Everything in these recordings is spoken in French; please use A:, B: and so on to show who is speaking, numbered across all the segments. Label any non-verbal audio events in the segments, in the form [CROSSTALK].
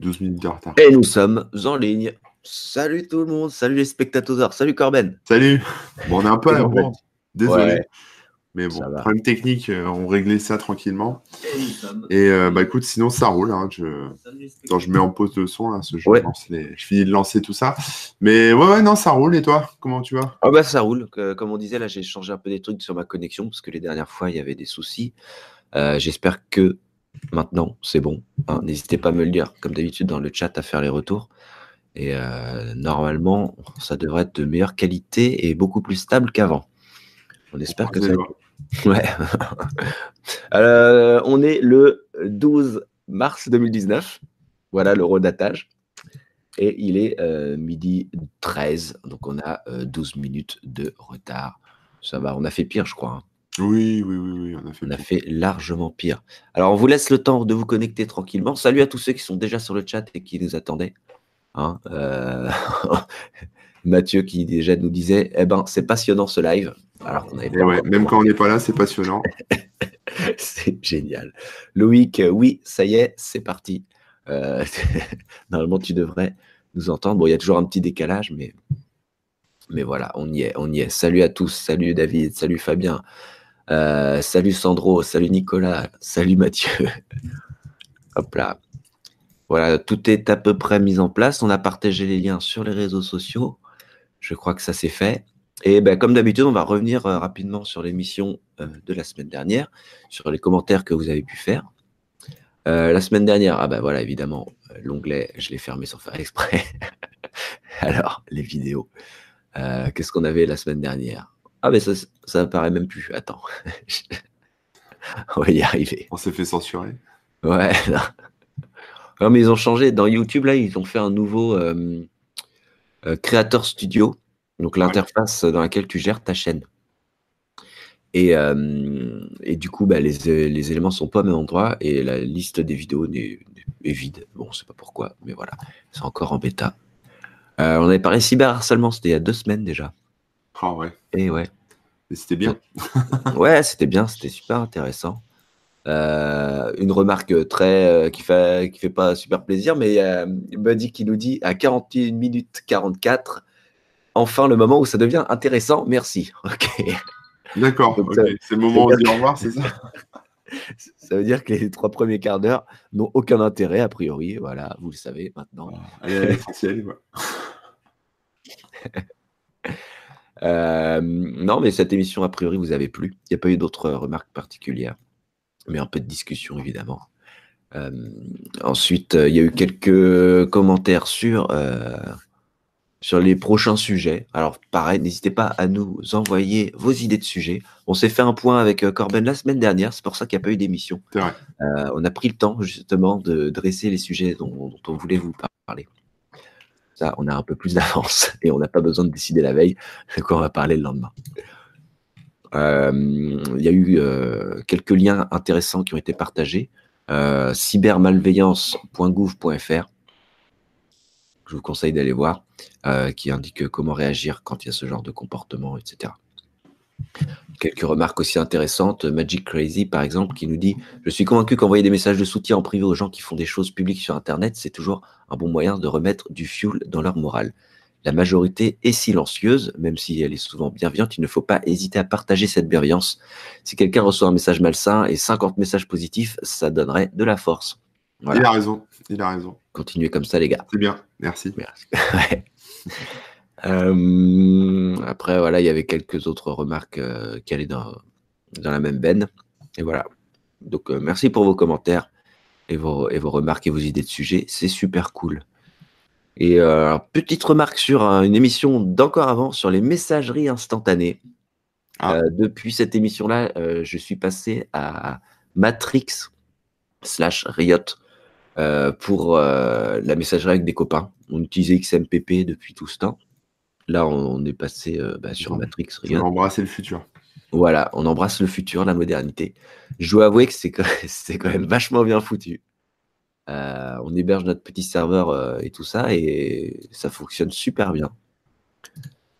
A: 12 minutes de retard.
B: Et nous sommes en ligne. Salut tout le monde, salut les spectateurs, salut Corben.
A: Salut. Bon, on est un peu à la
B: Ouais.
A: bourre. Désolé.
B: Ouais.
A: Mais bon, problème technique, euh, on réglait ça tranquillement.
B: Et nous sommes.
A: Et euh, bah écoute, sinon ça roule. Hein, je... Attends, je mets en pause de son là, ce jeu.
B: Ouais.
A: Je finis de lancer tout ça. Mais ouais, ouais, non, ça roule. Et toi, comment tu vas?
B: Ah bah ça roule. Comme on disait, là j'ai changé un peu des trucs sur ma connexion parce que les dernières fois il y avait des soucis. Euh, J'espère que maintenant c'est bon. hein. N'hésitez pas à me le dire, comme d'habitude dans le chat, à faire les retours. Et euh, normalement, ça devrait être de meilleure qualité et beaucoup plus stable qu'avant. On espère que ça.
A: Croisez [LAUGHS]
B: Ouais. Euh, on est le 12 mars 2019. Voilà le redatage. Et il est euh, midi 13. Donc on a euh, 12 minutes de retard. Ça va, on a fait pire, je crois. hein.
A: Oui, oui, oui, oui, on a fait.
B: On a fait largement pire. Alors on vous laisse le temps de vous connecter tranquillement. Salut à tous ceux qui sont déjà sur le chat et qui nous attendaient. Hein, euh, [LAUGHS] Mathieu qui déjà nous disait Eh ben, c'est passionnant ce live. Alors qu'on avait
A: Et
B: pas
A: ouais,
B: encore
A: même quand on n'est pas là, c'est passionnant. [LAUGHS]
B: C'est génial. Loïc, euh, oui, ça y est, c'est parti. Euh, [LAUGHS] normalement, tu devrais nous entendre. Bon, il y a toujours un petit décalage, mais, mais voilà, on y est, on y est. Salut à tous, salut David, salut Fabien, euh, salut Sandro, salut Nicolas, salut Mathieu. [LAUGHS] Hop là. Voilà, tout est à peu près mis en place. On a partagé les liens sur les réseaux sociaux. Je crois que ça s'est fait. Et ben, comme d'habitude, on va revenir euh, rapidement sur l'émission euh, de la semaine dernière, sur les commentaires que vous avez pu faire. La semaine dernière, ah ben voilà, évidemment, l'onglet, je l'ai fermé sans faire exprès. [LAUGHS] Alors, les vidéos. Qu'est-ce qu'on avait la semaine dernière? Ah ben ça, ça apparaît même plus. Attends. [LAUGHS] on va y arriver.
A: On s'est fait censurer.
B: Ouais. [LAUGHS] Non. Non, mais ils ont changé. Dans YouTube, là, ils ont fait un nouveau euh, euh, Creator Studio. Donc, l'interface dans laquelle tu gères ta chaîne. Et, euh, et du coup, bah, les, les éléments sont pas au même endroit et la liste des vidéos est vide. Bon, on sait pas pourquoi, mais voilà. C'est encore en bêta. On avait parlé cyberharcèlement, c'était il y a deux semaines déjà.
A: Ah ouais.
B: Et ouais.
A: C'était bien. [LAUGHS]
B: Ouais, c'était bien, c'était super intéressant. Euh, une remarque très euh, qui fait qui fait pas super plaisir, mais a Buddy qui nous dit à 41 minutes 44, enfin le moment où ça devient intéressant. Merci. [LAUGHS] Ok.
A: D'accord. C'est le moment de
B: veut
A: dire au revoir, c'est ça? [LAUGHS]
B: Ça veut dire que les trois premiers quarts d'heure n'ont aucun intérêt a priori. Voilà, vous le savez maintenant.
A: Allez, à l'essentiel. quoi.
B: Euh, non, mais cette émission, a priori, vous avez plu. Il n'y a pas eu d'autres remarques particulières, mais un peu de discussion, évidemment. Euh, ensuite, euh, il y a eu quelques commentaires sur, euh, sur les prochains sujets. Alors, pareil, n'hésitez pas à nous envoyer vos idées de sujets. On s'est fait un point avec euh, Corben la semaine dernière, c'est pour ça qu'il n'y a pas eu d'émission. Euh, on a pris le temps, justement, de dresser les sujets dont, dont on voulait vous parler. On a un peu plus d'avance [LAUGHS] et on n'a pas besoin de décider la veille de quoi on va parler le lendemain. Euh, Il y a eu euh, quelques liens intéressants qui ont été partagés. Euh, cybermalveillance.gouv.fr je vous conseille d'aller voir, qui indique comment réagir quand il y a ce genre de comportement, etc. Quelques remarques aussi intéressantes. Magic Crazy, par exemple, qui nous dit Je suis convaincu qu'envoyer des messages de soutien en privé aux gens qui font des choses publiques sur Internet, c'est toujours un bon moyen de remettre du fuel dans leur morale. La majorité est silencieuse, même si elle est souvent bienveillante. Il ne faut pas hésiter à partager cette bienveillance. Si quelqu'un reçoit un message malsain et 50 messages positifs, ça donnerait de la force. Voilà.
A: Il a raison. Il a raison.
B: Continuez comme ça, les gars.
A: C'est bien. Merci.
B: Merci. [LAUGHS] Euh, après, voilà, il y avait quelques autres remarques euh, qui allaient dans, dans la même veine. Et voilà. Donc, euh, merci pour vos commentaires et vos, et vos remarques et vos idées de sujets. C'est super cool. Et petite remarque sur euh, une émission d'encore avant, sur les messageries instantanées.
A: Ah.
B: Depuis cette émission-là, je suis passé à Matrix slash Riot pour la messagerie avec des copains. On utilisait XMPP depuis tout ce temps. Là, on, on est passé euh, bah, sur. Matrix Riot.
A: embrasser le futur.
B: Voilà, on embrasse le futur, la modernité. Je dois avouer que [LAUGHS] c'est quand, même vachement bien foutu. Euh, on héberge notre petit serveur euh, et tout ça, et ça fonctionne super bien.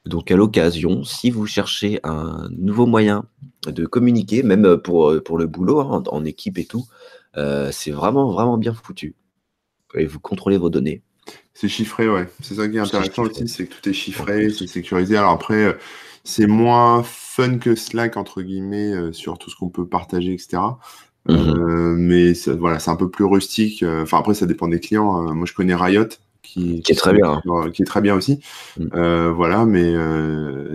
B: Donc à l'occasion, si vous cherchez un nouveau moyen de communiquer, même pour, pour le boulot, hein, en, en équipe et tout, euh, c'est vraiment, vraiment bien foutu. et vous contrôlez vos données.
A: C'est chiffré, ouais. C'est ça qui est intéressant aussi, c'est que tout est chiffré, c'est sécurisé. Alors après, euh, c'est moins fun que Slack, entre guillemets, euh, sur tout ce qu'on peut partager, etc. Euh, mais voilà, c'est un peu plus rustique. Enfin, après, ça dépend des clients. moi, je connais Riot, qui,
B: qui, est très bien,
A: qui est très bien aussi. Mm. voilà, mais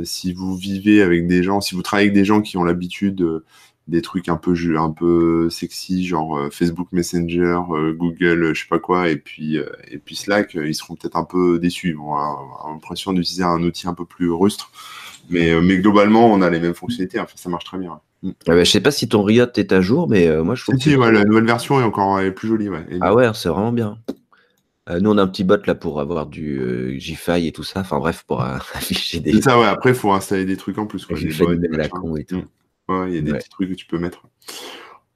A: si vous vivez avec des gens, si vous travaillez avec des gens qui ont l'habitude des trucs un peu un peu sexy genre euh, Facebook Messenger, euh, Google, je sais pas quoi, et puis euh, et puis Slack, ils seront peut-être un peu déçus. Ils vont avoir l'impression d'utiliser un outil un peu plus rustre, mais mais globalement on a les mêmes fonctionnalités. Enfin, ça marche très bien.
B: Mm. Ah bah, je sais pas si ton Riot est à jour, mais moi je
A: trouve. Si, la nouvelle version est encore plus jolie. Ouais.
B: ah ouais, c'est vraiment bien. nous, on a un petit bot là pour avoir du GFI et tout ça. Enfin bref, pour [LAUGHS] afficher des.
A: C'est ça, ouais. Après, il faut installer des trucs en plus.
B: Quoi, des la con et tout. Mm.
A: Ouais, il y a des petits trucs que tu peux mettre.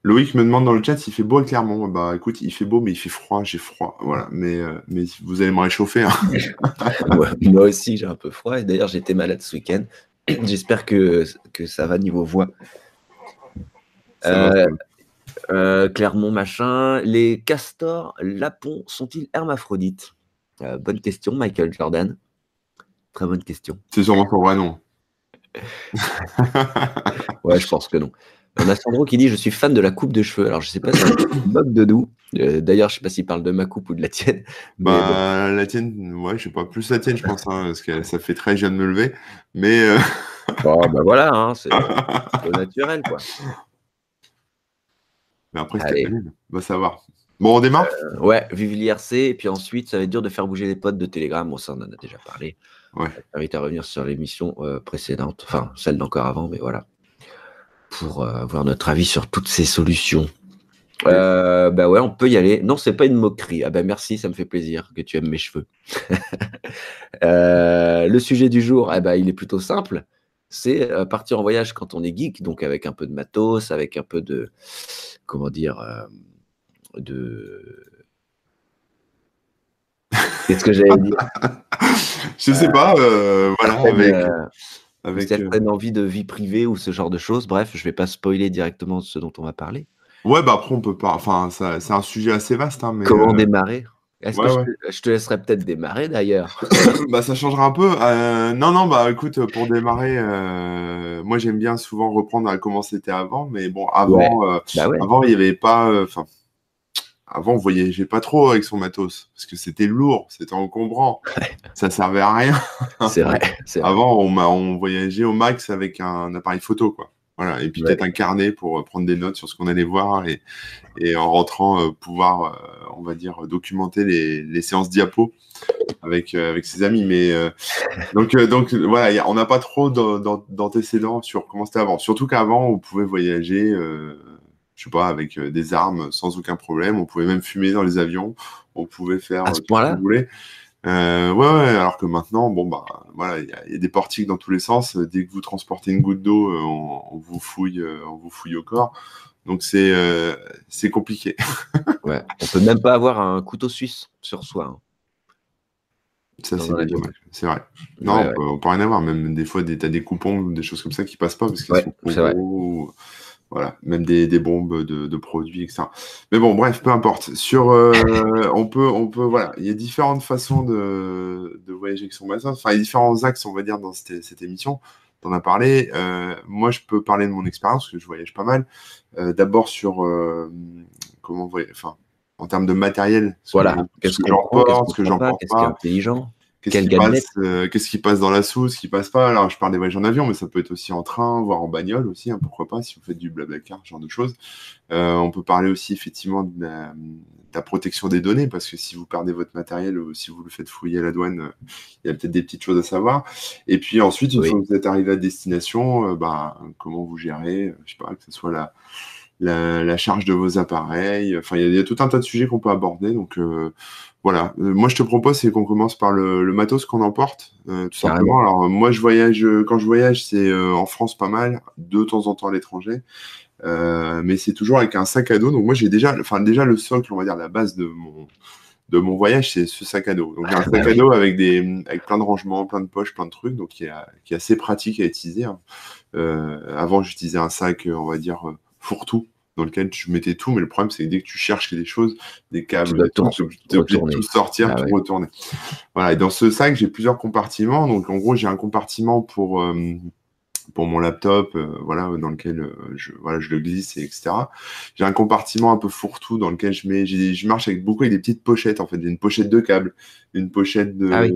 A: Loïc me demande dans le chat s'il fait beau à Clermont. Bah écoute, il fait beau, mais il fait froid, j'ai froid. Voilà, mais, euh, mais vous allez me réchauffer. Hein. [LAUGHS]
B: moi aussi, j'ai un peu froid. Et d'ailleurs, j'étais malade ce week-end. [CLEARS THROAT] J'espère que, que ça va niveau voix. Euh, euh, Clermont, machin. Les castors lapons sont-ils hermaphrodites? Bonne question, Michael Jordan. Très bonne question.
A: C'est sûrement son vrai nom. [LAUGHS]
B: ouais, je pense que non. On a Sandro qui dit Je suis fan de la coupe de cheveux. Alors, je sais pas si c'est mode de nous. Euh, d'ailleurs, je sais pas s'il parle de ma coupe ou de la tienne.
A: Bah, la tienne, ouais, je sais pas. Plus la tienne, je pense, hein, parce que ça fait très jeune de me lever. Mais. Euh... [LAUGHS]
B: Oh, bah voilà, hein, c'est [LAUGHS] naturel, quoi.
A: Mais après, c'était va savoir. Bon, on démarre?
B: Euh, Ouais, vive l'IRC. Et puis ensuite, ça va être dur de faire bouger les potes de Telegram. Bon, ça, on en a déjà parlé.
A: Ouais.
B: Invite à revenir sur l'émission euh, précédente, enfin celle d'encore avant, mais voilà, pour euh, avoir notre avis sur toutes ces solutions. Euh, bah ouais, on peut y aller. Non, c'est pas une moquerie. Ah bah merci, ça me fait plaisir que tu aimes mes cheveux. [LAUGHS] le sujet du jour, eh ben, il est plutôt simple. C'est partir en voyage quand on est geek, donc avec un peu de matos, avec un peu de, comment dire, de Qu'est-ce que j'allais dire [LAUGHS]
A: Je sais pas. Euh, voilà, avec, euh,
B: avec euh, envie de vie privée ou ce genre de choses. Bref, je vais pas spoiler directement ce dont on va parler.
A: Ouais, bah après on peut pas. Enfin, c'est un sujet assez vaste. Hein, mais
B: Comment démarrer? Est-ce que je, te, laisserai peut-être démarrer d'ailleurs? [LAUGHS]
A: Bah ça changera un peu. non, non, bah écoute, pour démarrer, moi j'aime bien souvent reprendre à comment c'était avant, mais bon, avant, bah avant il n'y avait pas, enfin, avant, on voyageait pas trop avec son matos parce que c'était lourd, c'était encombrant, [LAUGHS] ça servait à rien.
B: c'est vrai,
A: Avant, on, on, voyageait au max avec un appareil photo, quoi. Voilà, et puis peut-être un carnet pour euh, prendre des notes sur ce qu'on allait voir et, et en rentrant euh, pouvoir, euh, on va dire, documenter les, les séances diapo avec avec ses amis. Mais [LAUGHS] donc donc voilà, on n'a pas trop d'antécédents sur comment c'était avant. Surtout qu'avant, on pouvait voyager je sais pas, avec euh, des armes sans aucun problème. On pouvait même fumer dans les avions. On pouvait faire
B: à ce point-là.
A: Euh, ouais, ouais, alors que maintenant, bon, bah, voilà, il y, a des portiques dans tous les sens. Dès que vous transportez une goutte d'eau, euh, on, vous fouille, on vous fouille au corps. Donc c'est c'est compliqué. [LAUGHS]
B: ouais, on peut même pas avoir un couteau suisse sur soi. Hein.
A: Ça, c'est C'est vrai. Non, on, Peut, peut, rien avoir. Même des fois, t'as des coupons ou des choses comme ça qui passent pas parce qu'ils sont trop gros. Voilà, même des, des bombes de, de, produits, etc. Mais bon, bref, peu importe. Sur, euh, on peut, on peut, voilà, il y a différentes façons de, de voyager avec son matos. Enfin, il y a différents axes, on va dire, dans cette, cette émission. T'en as parlé. Euh, moi, je peux parler de mon expérience, parce que je voyage pas mal. Euh, D'abord sur euh, comment, enfin, en termes de matériel.
B: Voilà.
A: Qu'est-ce que j'emporte, ce que j'emporte
B: pas. intelligent.
A: Qu'est-ce qui, passe, euh, qu'est-ce qui passe dans la sauce, ce qui passe pas? Alors, je parle des voyages en avion, mais ça peut être aussi en train, voire en bagnole aussi, hein, pourquoi pas, si vous faites du blablacar, ce genre de choses. Euh, on peut parler aussi effectivement de la, protection des données, parce que si vous perdez votre matériel ou si vous le faites fouiller à la douane, euh, il y a peut-être des petites choses à savoir. Et puis ensuite, une fois que vous êtes arrivé à destination, bah, comment vous gérez, je sais pas, que ce soit la, la, charge de vos appareils. Enfin, il y, a tout un tas de sujets qu'on peut aborder. Donc, voilà, euh, moi je te propose c'est qu'on commence par le, matos qu'on emporte, euh, tout simplement. Alors moi je voyage, euh, quand je voyage c'est en France pas mal, de temps en temps à l'étranger, mais c'est toujours avec un sac à dos. Donc moi j'ai déjà, enfin déjà le socle, on va dire la base de mon de mon voyage, c'est ce sac à dos. Donc, j'ai un sac à dos avec, des, avec plein de rangements, plein de poches, plein de trucs, donc qui est, qui est assez pratique à utiliser. Hein. avant, j'utilisais un sac, on va dire, fourre-tout, dans lequel je mettais tout, mais le problème c'est que dès que tu cherches des choses, des câbles,
B: tu es
A: obligé de tout sortir, ah tout retourner. Voilà, et dans ce sac, j'ai plusieurs compartiments. Donc en gros, j'ai un compartiment pour pour mon laptop, euh, voilà, dans lequel euh, je, voilà, je le glisse, et etc. J'ai un compartiment un peu fourre-tout dans lequel je mets, je marche avec beaucoup avec des petites pochettes en fait, une pochette de câbles, une pochette de, ah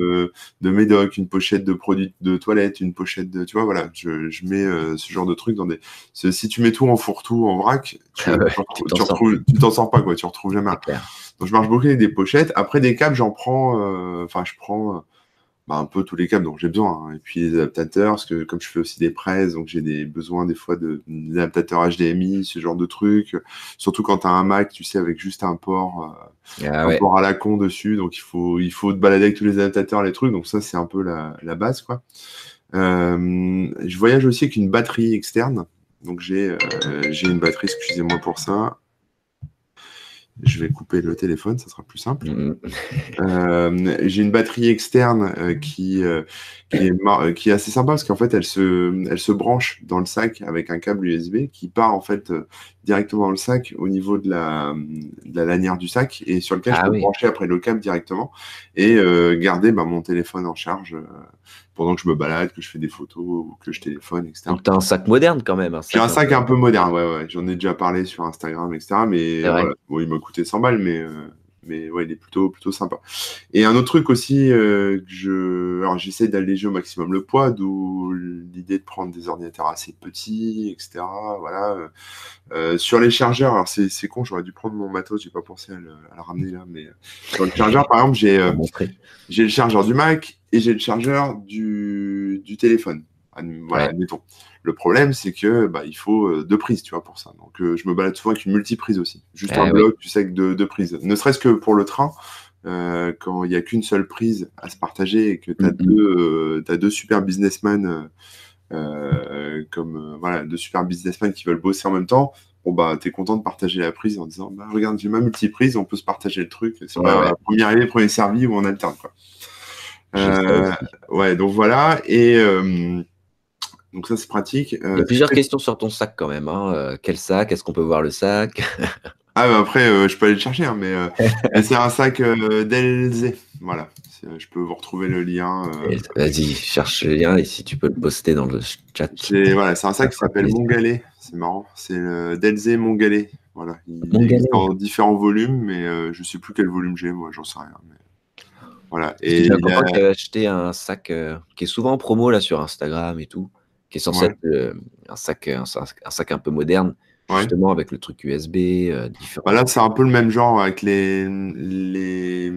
A: de médoc, une pochette de produits de toilette, une pochette de, tu vois, voilà, je, je mets euh, ce genre de trucs dans des. Si tu mets tout en fourre-tout, en vrac, tu, ah t'en sors pas quoi, tu retrouves jamais. Donc je marche beaucoup avec des pochettes. Après des câbles, j'en prends, enfin je prends bah, un peu tous les câbles dont j'ai besoin. Hein. Et puis les adaptateurs, parce que comme je fais aussi des presses, donc j'ai des besoins des fois de d'adaptateurs HDMI, ce genre de trucs. Surtout quand tu as un Mac, tu sais, avec juste un port, euh, ah un port à la con dessus. Donc il faut, il faut te balader avec tous les adaptateurs, les trucs. Donc ça, c'est un peu la, la base, quoi. Euh, je voyage aussi avec une batterie externe. Donc j'ai euh, j'ai une batterie, excusez-moi pour ça. Je vais couper le téléphone, ça sera plus simple. Mm. [LAUGHS] Euh, j'ai une batterie externe euh, qui, euh, qui, est qui, est, assez sympa parce qu'en fait, elle se, elle se branche dans le sac avec un câble USB qui part en fait directement dans le sac au niveau de la, de la lanière du sac et sur lequel je ah peux brancher après le câble directement et garder bah, mon téléphone en charge pendant que je me balade, que je fais des photos ou que je téléphone, etc.
B: Donc, tu as un sac moderne quand même.
A: J'ai un sac un peu moderne, ouais, ouais. J'en ai déjà parlé sur Instagram, etc. Mais bon, il m'a coûté 100 balles, mais, euh, mais ouais, il est plutôt, plutôt sympa. Et un autre truc aussi, euh, que je. Alors, j'essaie d'alléger au maximum le poids, d'où l'idée de prendre des ordinateurs assez petits, etc. Voilà. Euh, sur les chargeurs, alors c'est con, j'aurais dû prendre mon matos, j'ai pas pensé à le, à le, ramener là, mais sur le chargeur, par exemple, j'ai j'ai le chargeur du Mac et j'ai le chargeur du, du téléphone. Voilà, admettons. Le problème, c'est que bah, il faut euh, deux prises, tu vois, pour ça. Donc, euh, je me balade souvent avec une multiprise aussi. Juste eh un bloc, tu sais, avec deux, deux prises. Ne serait-ce que pour le train, euh, quand il n'y a qu'une seule prise à se partager et que tu as, deux, as deux super businessmen, comme voilà, deux super businessmen qui veulent bosser en même temps, bon bah t'es content de partager la prise en disant bah regarde j'ai ma multiprise on peut se partager le truc c'est ouais, premier arrivé premier servi ou on alterne quoi ouais, donc voilà. Et donc ça, c'est pratique.
B: Euh, Il y a plusieurs questions sur ton sac quand même. Hein. quel sac? Est-ce qu'on peut voir le sac? [LAUGHS]
A: Ah, bah après, je peux aller le chercher, hein, mais c'est un sac d'Elzé. Voilà. Je peux vous retrouver le lien.
B: Vas-y, cherche le lien et si tu peux le poster dans le chat.
A: C'est voilà, un sac qui s'appelle Mongalé. C'est marrant. C'est le Delzé Mongalé. Voilà. Il existe en différents volumes, mais je ne sais plus quel volume j'ai, moi, j'en sais rien. Mais... Voilà.
B: Et il a... acheté un sac euh, qui est souvent en promo là sur Instagram et tout, qui est censé être euh, un, sac, un, sac un peu moderne, justement avec le truc USB euh, différent.
A: Voilà, c'est un peu le même genre avec les, les,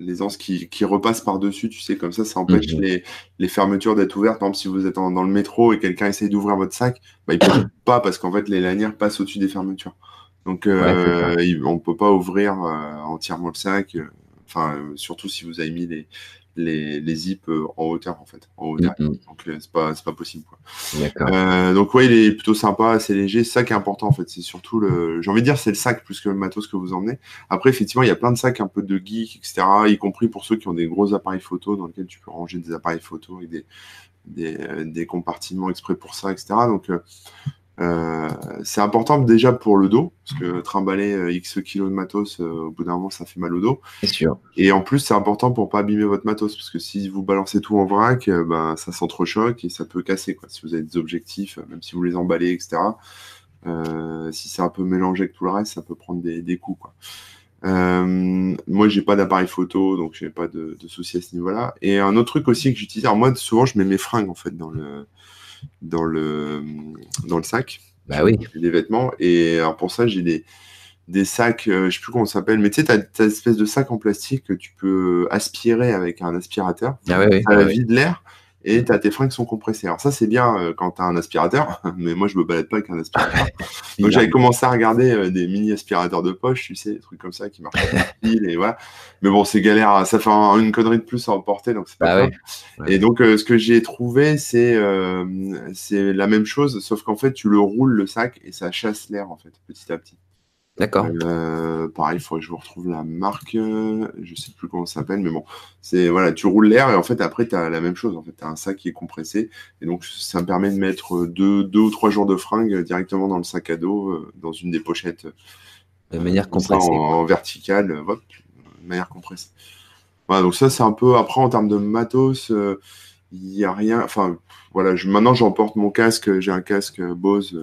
A: les anses qui, qui repassent par-dessus, tu sais, comme ça, ça empêche mhm. les, les, fermetures d'être ouvertes. Par exemple, si vous êtes dans le métro et quelqu'un essaye d'ouvrir votre sac, bah, il ne peut [COUGHS] pas parce qu'en fait, les lanières passent au-dessus des fermetures. Donc, on ne peut pas ouvrir entièrement le sac. Enfin, euh, surtout si vous avez mis les, les, les zips euh, en hauteur, en fait. En hauteur. Mm-hmm. Donc, euh, c'est pas, pas possible. Quoi. donc, ouais, il est plutôt sympa, assez léger. C'est ça qui est important, en fait. C'est surtout le. J'ai envie de dire, c'est le sac plus que le matos que vous emmenez. Après, effectivement, il y a plein de sacs un peu de geek, etc. Y compris pour ceux qui ont des gros appareils photo dans lesquels tu peux ranger des appareils photo et des, des, des compartiments exprès pour ça, etc. Donc, euh, c'est important déjà pour le dos, parce que trimballer euh, X kilos de matos, euh, au bout d'un moment, ça fait mal au dos.
B: C'est sûr.
A: Et en plus, c'est important pour pas abîmer votre matos, parce que si vous balancez tout en vrac, ben, ça s'entrechoque et ça peut casser. Quoi. Si vous avez des objectifs, même si vous les emballez, etc., si c'est un peu mélangé avec tout le reste, ça peut prendre des, des coups. Quoi. Euh, moi, j'ai pas d'appareil photo, donc j'ai pas de, de soucis à ce niveau-là. Et un autre truc aussi que j'utilise, alors moi, souvent, je mets mes fringues en fait dans le, dans le, dans le sac.
B: Bah oui.
A: Des vêtements. Et alors pour ça, j'ai des, des sacs, euh, je sais plus comment ça s'appelle, mais tu sais, tu as, as, espèce de sac en plastique que tu peux aspirer avec un aspirateur.
B: Ah oui,
A: oui, ah vide l'air et tu as tes freins qui sont compressés. Alors ça, c'est bien euh, quand tu as un aspirateur, [LAUGHS] mais moi, je me balade pas avec un aspirateur. [LAUGHS] Donc j'avais commencé à regarder euh, des mini aspirateurs de poche, tu sais, des trucs comme ça qui marchent pile [LAUGHS] et voilà. Mais bon, c'est galère, ça fait une connerie de plus à emporter, donc c'est pas bah Et donc, euh, ce que j'ai trouvé, c'est c'est la même chose, sauf qu'en fait, tu le roules le sac et ça chasse l'air, en fait, petit à petit.
B: D'accord.
A: Euh, pareil, il faudrait que je vous retrouve la marque. euh, Je sais plus comment ça s'appelle, mais bon, c'est voilà, tu roules l'air et en fait après tu as la même chose. En fait, tu as un sac qui est compressé et donc ça me permet de mettre deux, deux ou trois jours de fringues directement dans le sac à dos, euh, dans une des pochettes.
B: De manière
A: ça,
B: compressée.
A: en, en verticale, euh, hop, de manière compressée. Voilà, donc ça c'est un peu après en termes de matos, euh, il n'y a rien. Enfin voilà, je, maintenant j'emporte mon casque, j'ai un casque Bose.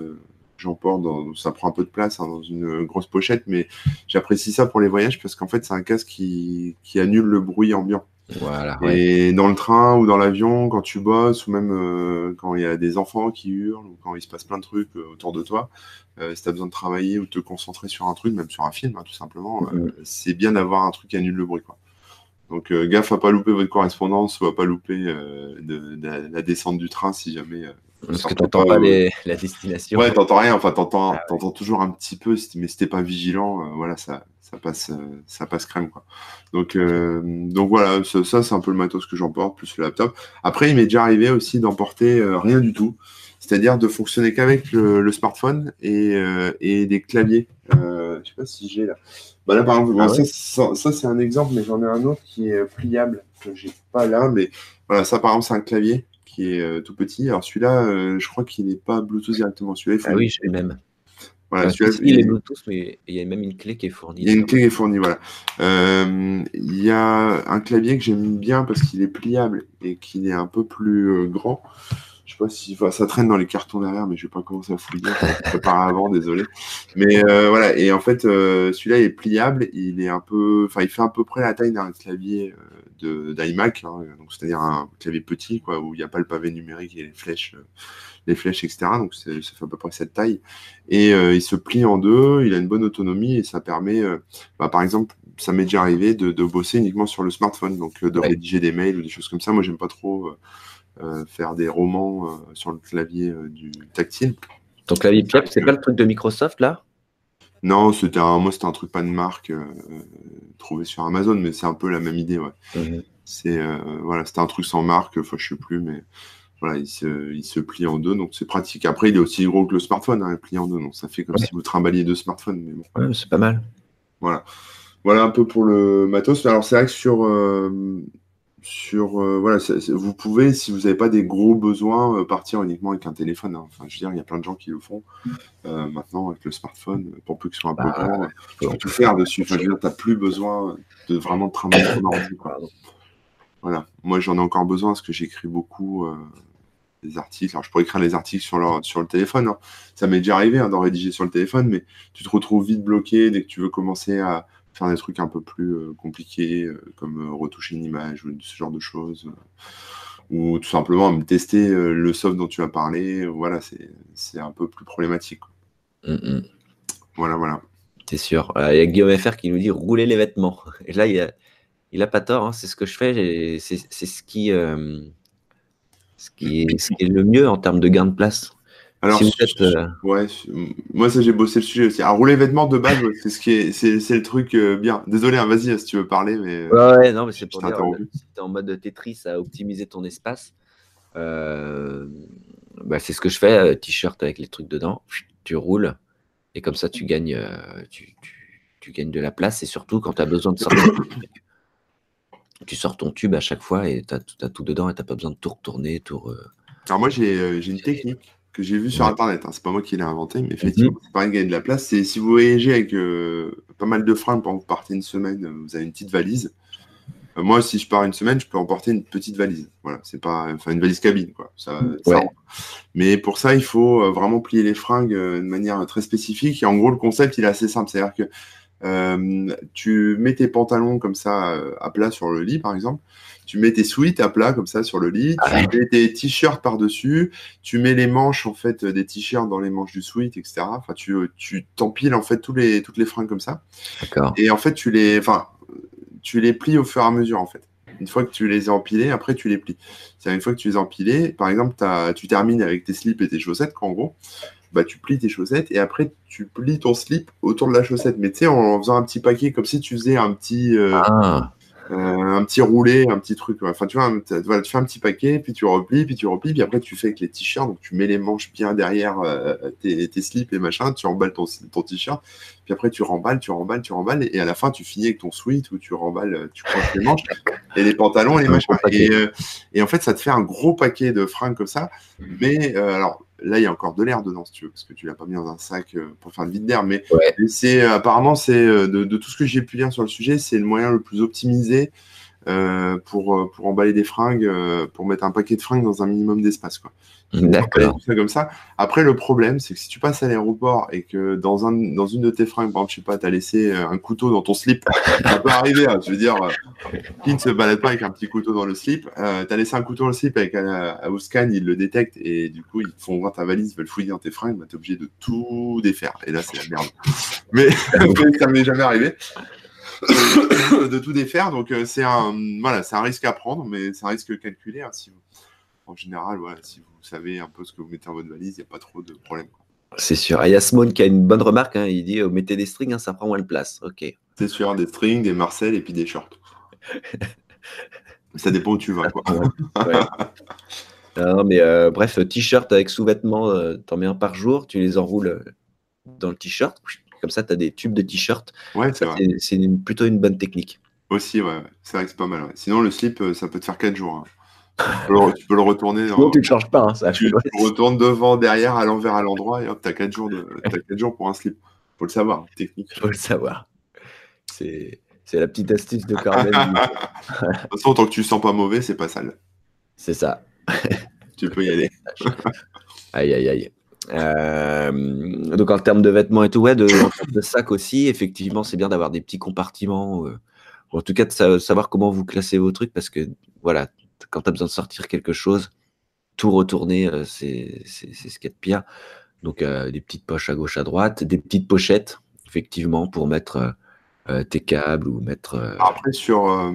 A: J'emporte, dans- ça prend un peu de place hein, dans une grosse pochette, mais j'apprécie ça pour les voyages parce qu'en fait c'est un casque qui, qui annule le bruit ambiant.
B: Voilà. ouais.
A: Et dans le train ou dans l'avion, quand tu bosses, ou même euh, quand il y a des enfants qui hurlent, ou quand il se passe plein de trucs euh, autour de toi, euh, si tu as besoin de travailler ou de te concentrer sur un truc, même sur un film, hein, tout simplement,
B: Mhm.
A: c'est bien d'avoir un truc qui annule le bruit. Quoi. Donc gaffe à pas louper votre correspondance ou à pas louper de, de la, la descente du train si jamais.
B: Parce que n'entends
A: pas,
B: pas les- la destination.
A: Ouais, t'entends rien, enfin t'entends,
B: Ah ouais.
A: t'entends toujours un petit peu, mais si t'es pas vigilant, euh, voilà, ça, ça passe, euh, ça passe crème quoi. Donc, euh, donc voilà, ça, ça, c'est un peu le matos que j'emporte plus le laptop. Après, il m'est déjà arrivé aussi d'emporter euh, rien du tout, c'est-à-dire de fonctionner qu'avec le, le smartphone et, et des claviers. Je sais pas si j'ai là. Bah là par exemple,
B: Ah ouais.
A: ça, ça, c'est un exemple, mais j'en ai un autre qui est pliable que j'ai pas là, mais voilà, ça par exemple c'est un clavier qui est euh, tout petit. Alors celui-là, euh, je crois qu'il n'est pas Bluetooth directement. Celui-là, il faut
B: Ah oui, j'ai le même.
A: voilà,
B: Enfin,
A: celui-là,
B: il est Bluetooth, mais il y a même une clé qui est fournie.
A: il y a une clé qui est fournie, voilà. Euh, Il y a un clavier que j'aime bien parce qu'il est pliable et qu'il est un peu plus grand. Je sais pas si enfin, ça traîne dans les cartons derrière, mais je vais pas commencer à fouiller. Préparer avant, désolé. Mais euh, voilà, et en fait, euh, celui-là est pliable. Il est un peu, enfin, il fait à peu près la taille d'un clavier euh, d'iMac, hein, donc c'est-à-dire un clavier petit, quoi, où il n'y a pas le pavé numérique et les flèches, les flèches, etc. Donc ça fait à peu près cette taille. Et il se plie en deux. Il a une bonne autonomie et ça permet, bah, par exemple, ça m'est déjà arrivé de, de bosser uniquement sur le smartphone, donc de
B: Ouais.
A: rédiger des mails ou des choses comme ça. Moi, j'aime pas trop faire des romans euh, sur le clavier euh, du tactile.
B: Ton clavier pliable, c'est pas le truc de Microsoft là?
A: Non, c'était un, moi, c'était un truc pas de marque euh, euh, trouvé sur Amazon, mais c'est un peu la même idée, ouais.
B: Mhm.
A: C'est euh, voilà, c'était un truc sans marque, enfin je sais plus, mais voilà, il se, il se plie en deux, donc c'est pratique. Après, il est aussi gros que le smartphone, hein, il plie en deux, donc ça fait comme
B: Ouais.
A: si vous trimballiez deux smartphones, mais bon.
B: Ouais, c'est pas mal.
A: Voilà. Voilà un peu pour le matos. Alors c'est vrai que sur euh, sur euh, voilà, vous pouvez si vous n'avez pas des gros besoins euh, partir uniquement avec un téléphone. hein. Enfin, je veux dire, il y a plein de gens qui le font euh, maintenant avec le smartphone, pour peu que ce soit un peu
B: Bah,
A: grand, tu peux tout faire dessus. Enfin, je veux dire, t'as plus besoin de vraiment de travailler ton ordi. Voilà. Moi, j'en ai encore besoin parce que j'écris beaucoup des articles. Alors, je pourrais écrire des articles sur, leur- sur le téléphone. hein. Ça m'est déjà arrivé hein, d'en rédiger sur le téléphone, mais tu te retrouves vite bloqué dès que tu veux commencer à faire des trucs un peu plus euh, compliqués, euh, comme euh, retoucher une image ou ce genre de choses. ou tout simplement me tester le soft dont tu as parlé. Voilà, c'est un peu plus problématique. quoi.
B: Mhm.
A: Voilà, voilà.
B: C'est sûr. Euh, Il y a Guillaume FR qui nous dit rouler les vêtements. [LAUGHS] Et là, il a, il a pas tort. hein, C'est ce que je fais. C'est ce qui, ce qui est, ce qui est le mieux en termes de gain de place.
A: Alors,
B: Si vous
A: je-
B: êtes, euh,
A: ouais, je- moi ça j'ai bossé le sujet aussi. À rouler vêtements de base, ouais, c'est ce qui est, c'est, c'est le truc euh, bien. Désolé, hein, vas-y si tu veux parler, mais
B: Ouais, ouais, non, mais c'est pour dire, si tu es en mode Tetris à optimiser ton espace, euh, bah, c'est ce que je fais, euh, t-shirt avec les trucs dedans, tu roules, et comme ça tu gagnes, euh, tu, tu- tu gagnes de la place, et surtout quand tu as besoin de sortir, ton truc, tu sors ton tube à chaque fois et tu as, tout dedans et tu pas besoin de tout retourner. Tout re-
A: Alors moi j'ai, euh, j'ai une technique que j'ai vue sur internet. Hein. C'est pas moi qui l'ai inventée, mais effectivement c'est pareil gagner de la place. C'est si vous voyagez avec euh, pas mal de fringues, pendant que vous partez une semaine, euh, vous avez une petite valise. Euh, moi, si je pars une semaine, je peux emporter une petite valise. Voilà, c'est pas, enfin une valise cabine, quoi. Ça,
B: Ouais.
A: Mais pour ça, il faut vraiment plier les fringues de manière très spécifique. Et en gros, le concept, il est assez simple. C'est-à-dire que euh, tu mets tes pantalons comme ça à plat sur le lit, par exemple. Tu mets tes sweats à plat comme ça sur le lit.
B: Ah.
A: Tu mets tes t-shirts par-dessus. Tu mets les manches en fait des t-shirts dans les manches du sweat, etc. Enfin, tu tu t'empiles en fait tous les toutes les fringues comme ça.
B: D'accord.
A: Et en fait, tu les, enfin, tu les plies au fur et à mesure, en fait. Une fois que tu les as empilés, après, tu les plies. C'est-à-dire, une fois que tu les as empilés, par exemple, t'as- tu termines avec tes slips et tes chaussettes, qu'en gros, bah, tu plies tes chaussettes et après, tu plies ton slip autour de la chaussette. Mais tu sais, en faisant un petit paquet, comme si tu faisais un petit, euh,
B: Ah,
A: euh, un petit roulé, un petit truc. Enfin, tu vois, voilà, tu fais un petit paquet, puis tu replies, puis tu replies, puis après tu fais avec les t-shirts. Donc tu mets les manches bien derrière euh, tes, tes, slips et machin, tu remballes ton, ton t-shirt, puis après tu remballes, tu remballes, tu remballes, et à la fin tu finis avec ton sweat où tu remballes, euh, tu croises les manches [LAUGHS] et les pantalons et les machins. Et, et, en fait, ça te fait un gros paquet de fringues comme ça. Mais alors, Là, il y a encore de l'air dedans, si tu veux, parce que tu l'as pas mis dans un sac euh, pour faire le vide d'air. Mais c'est apparemment, c'est euh, de, tout ce que j'ai pu lire sur le sujet, c'est le moyen le plus optimisé euh, pour, pour emballer des fringues, pour mettre un paquet de fringues dans un minimum d'espace. Quoi.
B: D'accord.
A: comme ça. Après, le problème, c'est que si tu passes à l'aéroport et que dans, un, dans une de tes fringues, par exemple, je sais pas, tu as laissé un couteau dans ton slip, [LAUGHS] ça peut arriver. Hein, je veux dire, qui ne se balade pas avec un petit couteau dans le slip euh, Tu as laissé un couteau dans le slip avec un, au scan, ils le détectent et du coup, ils font voir ta valise, ils veulent fouiller dans tes fringues, bah, tu es obligé de tout défaire. Et là, c'est la merde. Mais [LAUGHS] ça m'est jamais arrivé. [COUGHS] de tout défaire, donc euh, c'est un, voilà, c'est un risque à prendre, mais c'est un risque calculé. Hein, si vous, en général, voilà, si vous savez un peu ce que vous mettez dans votre valise, il n'y a pas trop de problème.
B: C'est sûr. Simone qui a une bonne remarque. Hein. Il dit oh, mettez des strings, hein, ça prend moins de place. Ok.
A: C'est sûr, des strings, des Marcel et puis des shorts. ça dépend où tu vas. Quoi.
B: non, mais euh, bref, t-shirt avec sous-vêtements, euh, t'en mets un par jour, tu les enroules euh, dans le t-shirt. Comme ça, tu as des tubes de t-shirt.
A: Ouais,
B: c'est plutôt une bonne technique.
A: Aussi, ouais. C'est vrai que c'est pas mal. Sinon, le slip, ça peut te faire 4 jours. Hein. Tu peux, le, retourner.
B: Non, tu ne changes pas. Hein, ça
A: tu, tu retournes devant, derrière, à l'envers, à l'endroit, et hop, t'as 4 jours, de, [LAUGHS] as 4 jours pour un slip. Faut le savoir, technique.
B: Faut le savoir. C'est la petite astuce de Carmen. [LAUGHS]
A: de toute façon, tant que tu sens pas mauvais, c'est pas sale.
B: C'est ça.
A: tu peux y aller. [LAUGHS]
B: aïe, aïe, aïe. Euh, donc en termes de vêtements et tout, ouais, de, de sac aussi, effectivement, c'est bien d'avoir des petits compartiments. Euh, en tout cas, de savoir comment vous classez vos trucs, parce que voilà, quand tu as besoin de sortir quelque chose, tout retourner, euh, c'est ce qu'il y a de pire. Donc, des petites poches à gauche, à droite, des petites pochettes, effectivement, pour mettre tes câbles ou mettre.
A: Après, sur,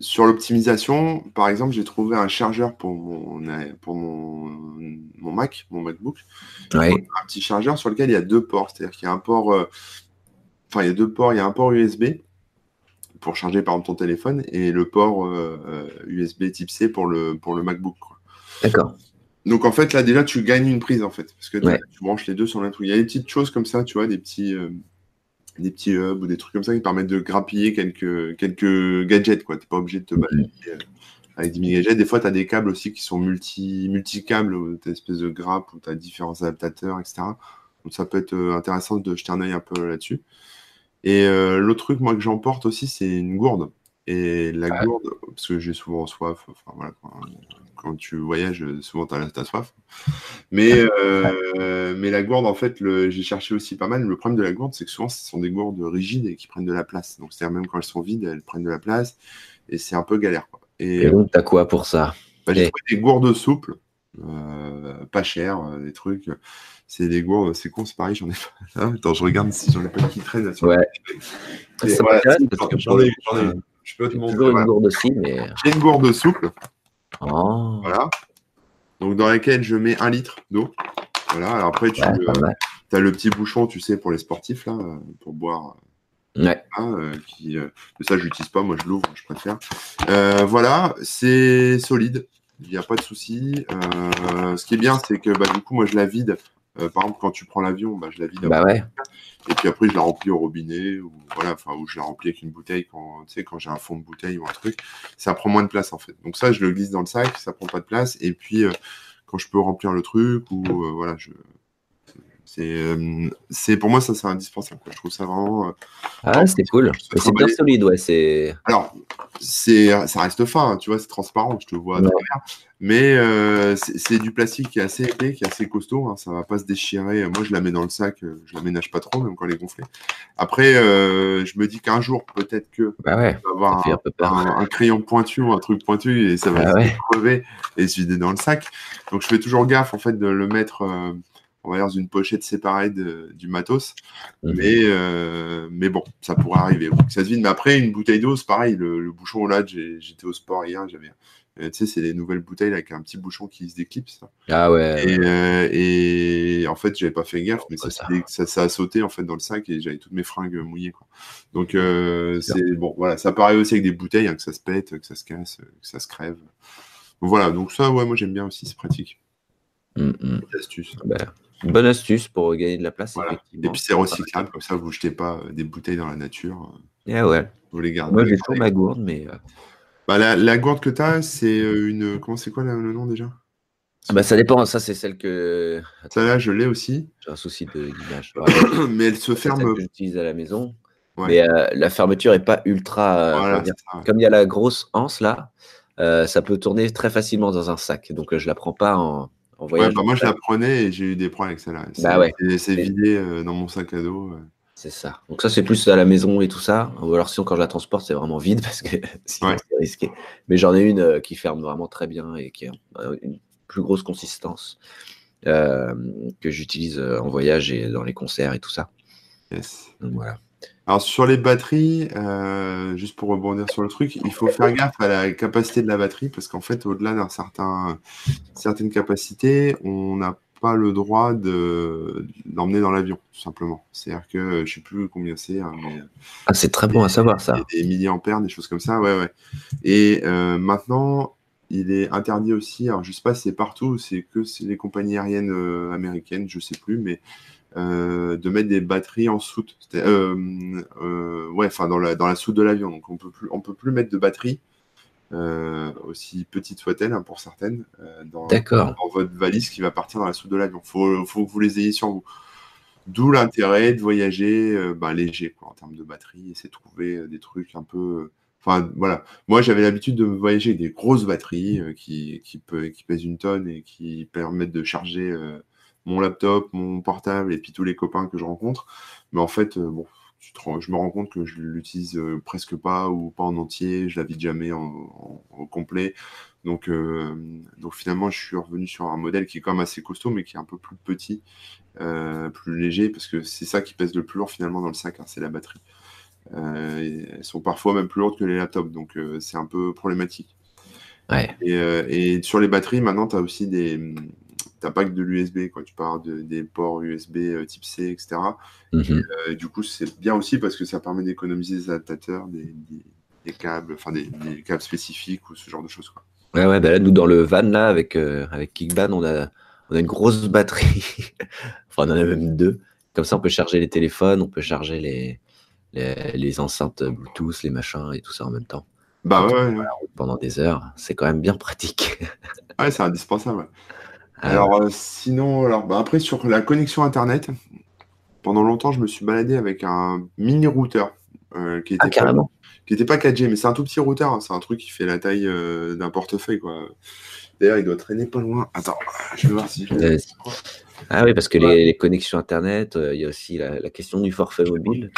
A: sur l'optimisation, par exemple, j'ai trouvé un chargeur pour mon, pour mon, mon Mac, mon MacBook.
B: Un
A: petit chargeur sur lequel il y a deux ports. C'est-à-dire qu'il y a un port. Enfin, il y a deux ports. Il y a un port USB pour charger par exemple ton téléphone et le port USB euh, euh, type C pour le, pour le MacBook.
B: D'accord.
A: Donc en fait là déjà tu gagnes une prise en fait parce que tu branches les deux sur l'un Il y a des petites choses comme ça, tu vois, des petits euh, des petits hubs ou des trucs comme ça qui permettent de grappiller quelques quelques gadgets quoi. T'es pas obligé de te balader avec 10 000 gadgets. Des fois tu as des câbles aussi qui sont multi multi câbles, tu as une espèce de grappe où tu as différents adaptateurs etc. Donc ça peut être intéressant de jeter un œil un peu là-dessus. Et euh, l'autre truc, moi, que j'emporte aussi, c'est une gourde. Et la gourde, parce que j'ai souvent soif, enfin voilà, quand, tu voyages, souvent tu as, soif. Mais, euh, mais la gourde, en fait, j'ai cherché aussi pas mal. Le problème de la gourde, c'est que souvent, ce sont des gourdes rigides et qui prennent de la place. Donc, c'est-à-dire même quand elles sont vides, elles prennent de la place et c'est un peu galère.
B: Et, donc, tu as quoi pour ça?
A: bah, J'ai trouvé des gourdes souples, euh, pas chères, des trucs c'est des gourdes, c'est con, c'est pareil, j'en ai pas. [LAUGHS] Attends, je regarde si j'en ai pas qui traîne.
B: Ouais.
A: ça voilà, parce que j'en ai, j'en ai. Je peux te montrer.
B: Une gourde aussi, mais...
A: J'ai une gourde souple.
B: Oh.
A: Voilà. Donc dans laquelle je mets un litre d'eau. Voilà. Alors après, tu euh, as le petit bouchon, tu sais, pour les sportifs là, pour boire.
B: Ouais.
A: Euh, qui, euh, ça, je l'utilise pas. Moi, je l'ouvre, je préfère. voilà, c'est solide. Il n'y a pas de souci. ce qui est bien, c'est que bah, du coup, moi, je la vide euh, par exemple, quand tu prends l'avion, bah, je la vide.
B: Bah ouais.
A: Et puis après, je la remplis au robinet ou voilà, enfin, ou je la remplis avec une bouteille quand, tu sais, quand j'ai un fond de bouteille ou un truc. Ça prend moins de place en fait. Donc ça, je le glisse dans le sac, ça prend pas de place. Et puis euh, quand je peux remplir le truc ou euh, voilà, je c'est pour moi ça c'est indispensable je trouve ça vraiment
B: ah c'est cool c'est bien solide ouais c'est
A: alors c'est ça reste fin hein, tu vois c'est transparent je te vois mais euh, c'est du plastique qui est assez épais, qui est assez costaud. Hein, ça va pas se déchirer. Moi, je la mets dans le sac. Euh, je la ménage pas trop, même quand elle est gonflée. Après, euh, je me dis qu'un jour, peut-être que
B: bah ouais,
A: avoir un, crayon pointu ou un truc pointu et ça va
B: bah
A: se crever et se vider dans le sac. Donc, je fais toujours gaffe en fait de le mettre on va dire, dans une pochette séparée de, du matos.
B: Mhm.
A: Mais, euh, mais bon, ça pourrait arriver. Ça se vide. Mais après, une bouteille d'eau, c'est pareil. Le, le bouchon, là, j'étais au sport hier, j'avais. euh, tu sais, c'est les nouvelles bouteilles avec un petit bouchon qui se déclipse.
B: Ah ouais.
A: Et, euh, et en fait, j'avais pas fait gaffe, mais ça,
B: ça.
A: s'est- ça, ça a sauté en fait dans le sac et j'avais toutes mes fringues mouillées. Quoi. Donc, c'est bon, voilà, ça paraît aussi avec des bouteilles, hein, que ça se pète, que ça se casse, que ça se crève. Donc, voilà, donc ça, ouais, moi j'aime bien aussi, c'est pratique.
B: Mm, mm.
A: Astuce.
B: Ben, une bonne astuce pour gagner de la place,
A: Voilà.
B: effectivement.
A: Et puis c'est recyclable, comme ça vous jetez pas euh, des bouteilles dans la nature, euh,
B: Ah ouais.
A: vous les gardez.
B: Moi, j'ai toujours ma gourde, mais. euh,
A: Bah, la, la gourde que tu as, c'est euh, une. Comment c'est quoi là, le nom déjà?
B: Ah bah, ça dépend. Ça, c'est celle que.
A: Celle-là, je l'ai aussi,
B: J'ai un souci de guidage. [COUGHS]
A: mais elle se ferme.
B: que j'utilise à la maison.
A: Ouais.
B: Mais euh, la fermeture est pas ultra. euh,
A: Voilà.
B: Comme il y a la grosse anse là, euh, ça peut tourner très facilement dans un sac. Donc euh, je la prends pas en, en
A: Ouais,
B: voyage.
A: bah, moi je la prenais et j'ai eu des problèmes avec celle-là. C'est
B: Bah ouais.
A: c'est- vidé euh, dans mon sac à dos.
B: C'est ça. Donc ça c'est plus à la maison et tout ça. Ou alors sinon quand je la transporte c'est vraiment vide [LAUGHS] parce que sinon
A: Ouais.
B: c'est risqué. Mais j'en ai une euh, qui ferme vraiment très bien et qui a euh, une plus grosse consistance euh, que j'utilise euh, en voyage et dans les concerts et tout ça.
A: Yes.
B: Donc voilà.
A: Alors sur les batteries, euh, juste pour rebondir sur le truc, il faut faire gaffe à la capacité de la batterie parce qu'en fait, au-delà d'un certain certaines capacités, on n'a pas le droit de d'emmener dans l'avion, tout simplement. C'est-à-dire que je sais plus combien c'est, hein,
B: Ah c'est très bon à savoir ça.
A: des, des milliampères, des choses comme ça, ouais, ouais. Et euh, maintenant, il est interdit aussi, alors je sais pas si c'est partout, c'est que c'est les compagnies aériennes euh, américaines, je sais plus, mais de mettre des batteries en soute. Euh, euh, ouais, enfin dans la, dans la soute de l'avion. Donc on peut plus, on peut plus mettre de batterie, euh, aussi petite soit-elle hein, pour certaines, euh, dans, votre valise qui va partir dans la soute de l'avion. Faut, faut que vous les ayez sur vous. D'où l'intérêt de voyager euh, ben, léger quoi, en termes de batterie, essayer de trouver euh, des trucs un peu. euh, Enfin voilà, moi j'avais l'habitude de voyager avec des grosses batteries euh, qui, qui, peut, qui pèsent une tonne et qui permettent de charger euh, mon laptop, mon portable et puis tous les copains que je rencontre. Mais en fait, euh, bon, tu te rends- je me rends compte que je l'utilise euh, presque pas ou pas en entier, je la vide jamais en, complet. Donc, euh, donc finalement, je suis revenu sur un modèle qui est quand même assez costaud, mais qui est un peu plus petit, euh, plus léger, parce que c'est ça qui pèse le plus lourd finalement dans le sac, hein, c'est la batterie. Euh, elles sont parfois même plus lourdes que les laptops, donc c'est un peu problématique.
B: Ouais.
A: Et, et sur les batteries, maintenant, tu as aussi des. T'as pas que de l'USB, quoi. Tu parles de, des ports USB euh, type C, etc.
B: Mhm.
A: Euh, du coup, c'est bien aussi parce que ça permet d'économiser des adaptateurs, des, des- des câbles, enfin des, des câbles spécifiques ou ce genre de choses. Quoi.
B: Ouais, ouais, bah là, nous, dans le van, là, avec, euh, avec Kickban, on a, on a une grosse batterie. [LAUGHS] enfin, on en a même deux. Comme ça, on peut charger les téléphones, on peut charger les, les, les enceintes Bluetooth, les machins et tout ça en même temps.
A: Bah ouais, ouais, ouais.
B: Pendant des heures, c'est quand même bien pratique. [LAUGHS]
A: Ouais, c'est indispensable. Ouais.
B: Alors,
A: euh, sinon, alors, bah, après, sur la connexion Internet, pendant longtemps, je me suis baladé avec un mini routeur euh, qui était
B: ah,
A: pas- qui était pas 4G, mais c'est un tout petit routeur. hein. C'est un truc qui fait la taille euh, d'un portefeuille, quoi. D'ailleurs, il doit traîner pas loin. Attends, je vais voir si je
B: Ah oui, parce que les, les connexions Internet, il y a aussi la, la question du forfait mobile.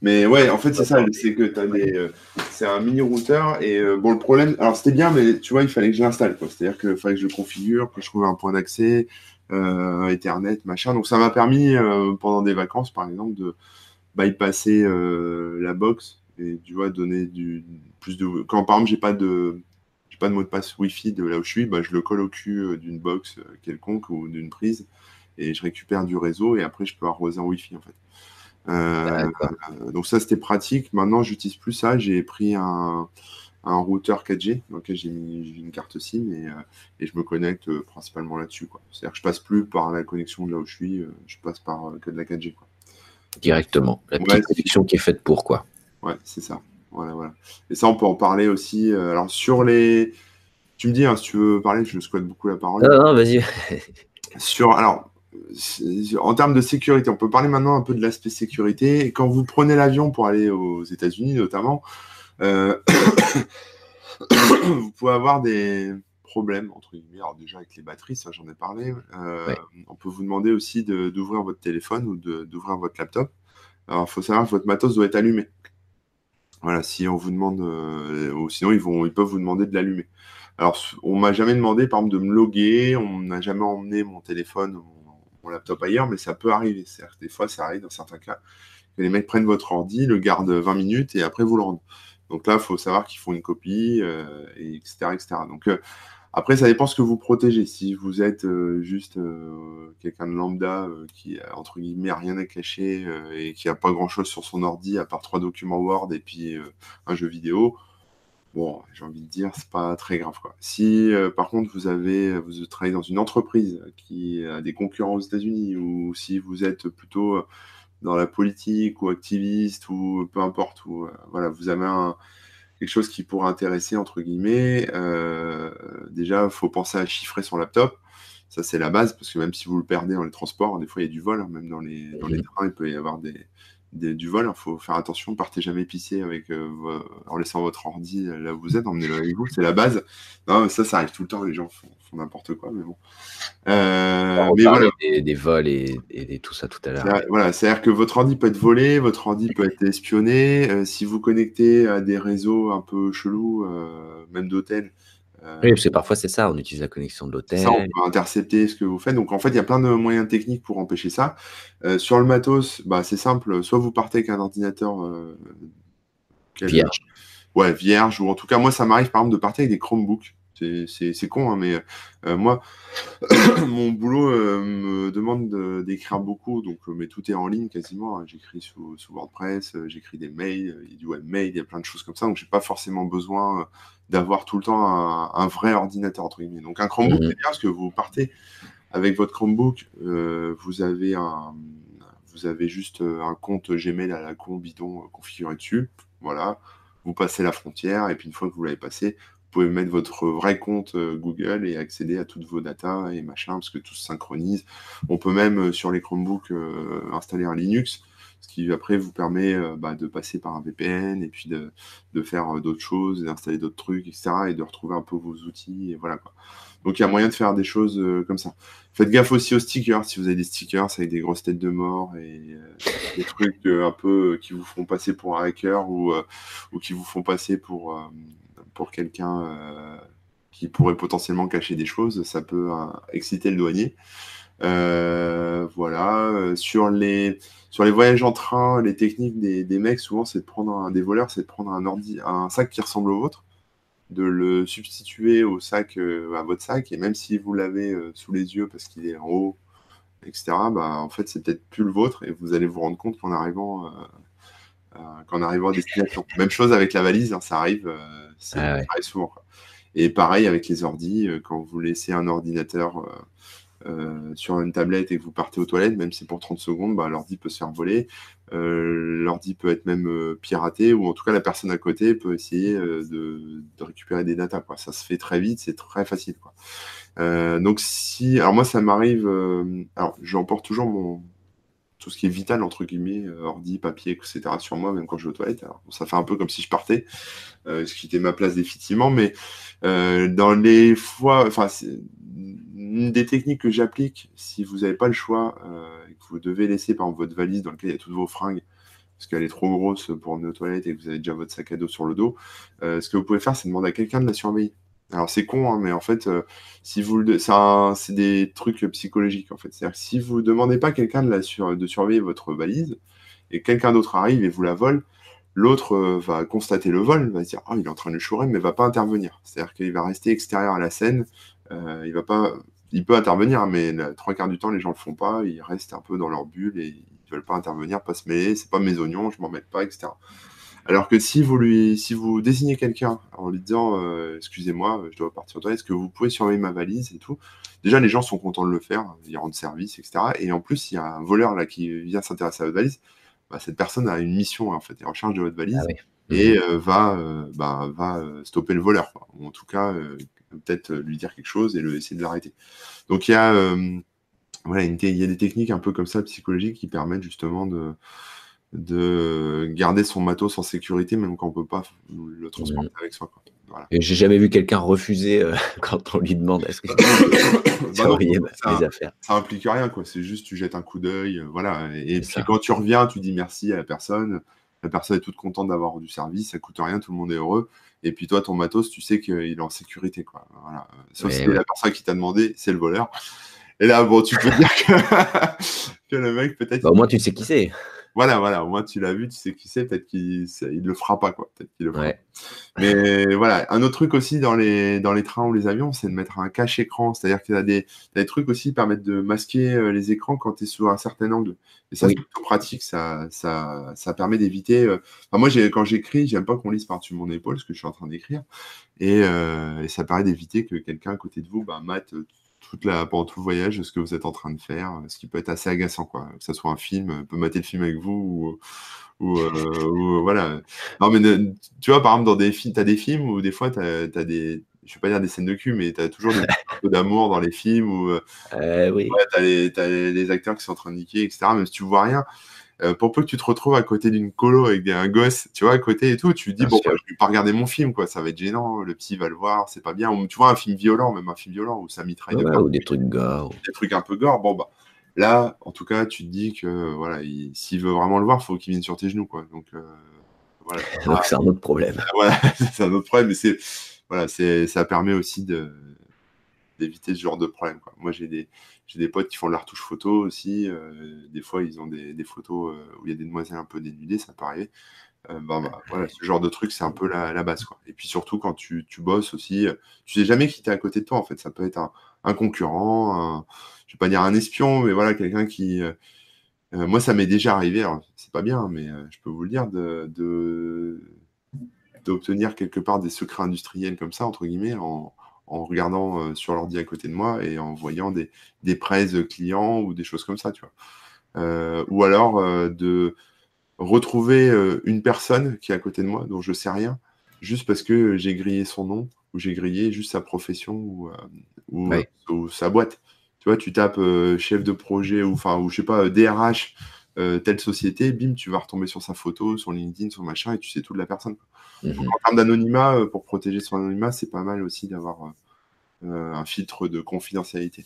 A: Mais ouais, en fait, c'est ça, c'est que t'as des. euh, c'est un mini routeur et euh, bon, le problème. Alors, c'était bien, mais tu vois, il fallait que je l'installe, quoi. C'est-à-dire qu'il fallait que je le configure, que je trouve un point d'accès, euh, Ethernet, machin. Donc, ça m'a permis, euh, pendant des vacances, par exemple, de bypasser euh, la box et, tu vois, donner du plus de. Quand, par exemple, j'ai pas de. J'ai pas de mot de passe Wi-Fi de là où je suis, bah, je le colle au cul d'une box quelconque ou d'une prise et je récupère du réseau et après, je peux arroser en Wi-Fi, en fait. Euh, donc ça c'était pratique. Maintenant j'utilise plus ça. J'ai pris un, un routeur 4G dans lequel j'ai une carte SIM et, euh, et je me connecte euh, principalement là-dessus. C'est-à-dire que je passe plus par la connexion de là où je suis, euh, je passe par que de la 4G. Quoi.
B: directement. La petite connexion qui est faite pour quoi.
A: Ouais, c'est ça. Voilà, voilà. Et ça on peut en parler aussi. alors sur les, tu me dis hein, si tu veux parler, je squatte beaucoup la parole.
B: Non, non, vas-y.
A: Sur, alors, en termes de sécurité, on peut parler maintenant un peu de l'aspect sécurité. Et quand vous prenez l'avion pour aller aux États-Unis, notamment, euh, [COUGHS] vous pouvez avoir des problèmes, entre guillemets. Alors, déjà avec les batteries, ça j'en ai parlé. Euh,
B: Ouais.
A: On peut vous demander aussi de- d'ouvrir votre téléphone ou d'ouvrir votre laptop. Alors, il faut savoir que votre matos doit être allumé. Voilà, si on vous demande, euh, ou sinon ils, vont, ils peuvent vous demander de l'allumer. Alors, on m'a jamais demandé, par exemple, de me loguer, on n'a jamais emmené mon téléphone, laptop ailleurs, mais ça peut arriver. Des fois, ça arrive dans certains cas que les mecs prennent votre ordi, le gardent 20 minutes et après vous le rendent. Donc là, il faut savoir qu'ils font une copie, et etc., etc. Donc après, ça dépend ce que vous protégez. Si vous êtes euh, juste euh, quelqu'un de lambda euh, qui a entre guillemets rien à cacher et qui a pas grand chose sur son ordi à part trois documents Word et puis un jeu vidéo, bon, j'ai envie de dire, c'est pas très grave. Quoi. Si par contre vous avez, vous travaillez dans une entreprise qui a des concurrents aux États-Unis ou si vous êtes plutôt dans la politique ou activiste ou peu importe, ou voilà, vous avez un quelque chose qui pourrait intéresser, entre guillemets, euh, déjà, il faut penser à chiffrer son laptop. Ça, c'est la base, parce que même si vous le perdez dans les transports, des fois, il y a du vol, hein, même dans les, dans les trains, il peut y avoir des, du vol. Il faut faire attention, partez jamais pisser avec, euh, en laissant votre ordi là où vous êtes, emmenez-le avec vous, c'est la base. Non, ça, ça arrive tout le temps, les gens font, n'importe quoi, mais bon.
B: Euh, mais voilà. des, vols et, et, tout ça tout à l'heure.
A: Voilà, c'est-à-dire que votre ordi peut être volé, votre ordi peut être espionné. Euh, si vous connectez à des réseaux un peu chelous, même d'hôtels,
B: euh, oui, parce que parfois c'est ça, on utilise la connexion de l'hôtel.
A: Ça, on peut intercepter ce que vous faites. Donc en fait, il y a plein de moyens techniques pour empêcher ça. Euh, sur le matos, bah, c'est simple. Soit vous partez avec un ordinateur euh,
B: vierge.
A: Ouais, vierge. Ou en tout cas, moi, ça m'arrive par exemple de partir avec des Chromebooks. C'est con, hein, mais moi, [COUGHS] mon boulot me demande d'écrire beaucoup, donc mais tout est en ligne quasiment. Hein. J'écris sous, WordPress, j'écris des mails, il y a du webmail, il y a plein de choses comme ça, donc j'ai pas forcément besoin d'avoir tout le temps un, vrai ordinateur entre guillemets. Donc un Chromebook, mhm. c'est bien parce que vous partez avec votre Chromebook, vous avez un, vous avez juste un compte Gmail à la con bidon configuré dessus, voilà. Vous passez la frontière et puis une fois que vous l'avez passé, vous pouvez mettre votre vrai compte euh, Google et accéder à toutes vos datas et machin, parce que tout se synchronise. On peut même, euh, sur les Chromebooks, euh, installer un Linux, ce qui après vous permet bah, de passer par un VPN et puis de, faire d'autres choses, d'installer d'autres trucs, etc. et de retrouver un peu vos outils. Et voilà. Donc il y a moyen de faire des choses comme ça. Faites gaffe aussi aux stickers, si vous avez des stickers avec des grosses têtes de mort et des trucs un peu qui vous font passer pour un hacker ou, ou qui vous font passer pour pour quelqu'un euh, qui pourrait potentiellement cacher des choses, ça peut euh, exciter le douanier. Euh, voilà. Sur les, sur les voyages en train, les techniques des, des mecs, souvent, c'est de prendre un, des voleurs, c'est de prendre un, ordi, un sac qui ressemble au vôtre, de le substituer au sac, à votre sac, et même si vous l'avez sous les yeux parce qu'il est en haut, etc., bah, en fait, c'est peut-être plus le vôtre, et vous allez vous rendre compte qu'en arrivant, qu'en arrivant à destination. Même chose avec la valise, hein, ça arrive. C'est ah souvent. Et pareil avec les ordis, euh, quand vous laissez un ordinateur euh, euh, sur une tablette et que vous partez aux toilettes, même si c'est pour 30 secondes, bah, l'ordi peut se faire voler. l'ordi peut être même piraté, ou en tout cas la personne à côté peut essayer de, récupérer des datas. Quoi. Ça se fait très vite, c'est très facile. Quoi. donc si, alors moi ça m'arrive, alors j'emporte toujours mon, tout ce qui est vital, entre guillemets, euh, ordi, papier, etc., sur moi, même quand je vais aux toilettes. Ça fait un peu comme si je partais, euh, ce qui était ma place définitivement, mais euh, dans les fois, enfin, une des techniques que j'applique, si vous n'avez pas le choix, et que vous devez laisser, par exemple, votre valise dans laquelle il y a toutes vos fringues, parce qu'elle est trop grosse pour emmener aux toilettes et que vous avez déjà votre sac à dos sur le dos, ce que vous pouvez faire, c'est demander à quelqu'un de la surveiller. Alors c'est con, hein, mais en fait, euh, si vous c'est des trucs psychologiques en fait. C'est-à-dire que si vous demandez pas à quelqu'un de, surveiller votre valise et quelqu'un d'autre arrive et vous la vole, l'autre euh, va constater le vol, va se dire oh il est en train de chourer, mais va pas intervenir. C'est-à-dire qu'il va rester extérieur à la scène. Euh, il va pas, il peut intervenir, mais la, trois quarts du temps les gens le font pas. Ils restent un peu dans leur bulle et ils veulent pas intervenir, pas se mêler. C'est pas mes oignons, je m'en mets pas, etc. Alors que si vous lui, si vous désignez quelqu'un en lui disant, euh, excusez-moi, je dois partir toi, est-ce que vous pouvez surveiller ma valise et tout? Déjà, les gens sont contents de le faire, ils rendent service, etc. Et en plus, il y a un voleur là qui vient s'intéresser à votre valise. Bah, cette personne a une mission en fait, elle est en charge de votre valise ah et mhm. euh, va, euh, bah, va stopper le voleur, ou en tout cas peut-être lui dire quelque chose et le, essayer de l'arrêter. Donc il y a, voilà, il y a des techniques un peu comme ça psychologiques qui permettent justement de de garder son matos en sécurité, même quand on peut pas le transporter avec soi.
B: Voilà. J'ai jamais vu quelqu'un refuser euh, [LAUGHS] quand on lui demande est-ce que
A: bah [LAUGHS] ça, affaires? Ça implique rien, quoi. C'est juste tu jettes un coup d'œil, euh, voilà. Et, puis quand tu reviens, tu dis merci à la personne. La personne est toute contente d'avoir du service, ça coûte rien, tout le monde est heureux. Et puis toi, ton matos, tu sais qu'il est en sécurité, quoi. Voilà. Sauf si la personne qui t'a demandé, c'est le voleur. Et là, bon, tu peux dire que, [LAUGHS] le mec, peut-être.
B: Bah, au moins, tu sais qui c'est.
A: Voilà, voilà, au moins tu l'as vu, tu sais qui c'est, peut-être qu'il ne le fera pas, quoi. Peut-être qu'il le fera. Mais voilà, un autre truc aussi dans les, dans les trains ou les avions, c'est de mettre un cache-écran. C'est-à-dire qu'il y a des, des trucs aussi qui permettent de masquer euh, les écrans quand tu es sur un certain angle. Et ça, c'est plutôt pratique, ça, ça, ça permet d'éviter. Euh, enfin, moi, quand j'écris, j'aime pas qu'on lise par-dessus mon épaule ce que je suis en train d'écrire. Et, euh, et, ça permet d'éviter que quelqu'un à côté de vous bah, mate toute la, pendant tout le voyage ce que vous êtes en train de faire, ce qui peut être assez agaçant, quoi. Que ce soit un film, peut mater le film avec vous ou, [LAUGHS] euh, voilà. Non, mais tu vois, par exemple, dans des films, tu as des films où des fois, tu as, des, je vais pas dire des scènes de cul, mais tu as toujours des [LAUGHS] peu d'amour dans les films où euh,
B: euh oui.
A: tu as, les acteurs qui sont en train de niquer, etc. Même si tu vois rien. Euh, pour peu que tu te retrouves à côté d'une colo avec des, un gosse, tu vois, à côté et tout, tu te dis, bon, bah, je vais pas regarder mon film, quoi, ça va être gênant, le psy va le voir, c'est pas bien. Ou tu vois, un film violent, même un film violent où ça mitraille
B: ou des trucs gore.
A: Des trucs un peu gore, bon, bah, là, en tout cas, tu te dis que, voilà, s'il veut vraiment le voir, il faut qu'il vienne sur tes genoux, quoi. Donc, euh,
B: voilà. [LAUGHS] Donc, c'est un autre problème. [LAUGHS]
A: voilà, [LAUGHS] c'est un autre problème, mais c'est, voilà, c'est, ça permet aussi de, d'éviter ce genre de problème. Quoi. Moi, j'ai des, j'ai des potes qui font de la retouche photo aussi. Euh, des fois, ils ont des, des photos euh, où il y a des demoiselles un peu dénudées, ça peut arriver. Euh, ben, bah, voilà, ce genre de truc, c'est un peu la, la, base. Quoi. Et puis surtout, quand tu, tu bosses aussi, tu sais jamais qui t'es à côté de toi. En fait, ça peut être un, un concurrent, un, je vais pas dire un espion, mais voilà, quelqu'un qui. moi, ça m'est déjà arrivé. C'est pas bien, mais je peux vous le dire de d'obtenir quelque part des secrets industriels comme ça, entre guillemets, en, en regardant euh, sur l'ordi à côté de moi et en voyant des, des prêts clients ou des choses comme ça, tu vois. Euh, ou alors euh, de retrouver une personne qui est à côté de moi dont je sais rien, juste parce que j'ai grillé son nom ou j'ai grillé juste sa profession ou, ou, sa boîte. Tu vois, tu tapes chef de projet ou enfin ou je sais pas DRH telle société, bim, tu vas retomber sur sa photo, sur LinkedIn, sur machin, et tu sais tout de la personne. Mhm. en termes d'anonymat, euh, pour protéger son anonymat, c'est pas mal aussi d'avoir euh, euh, un filtre de confidentialité.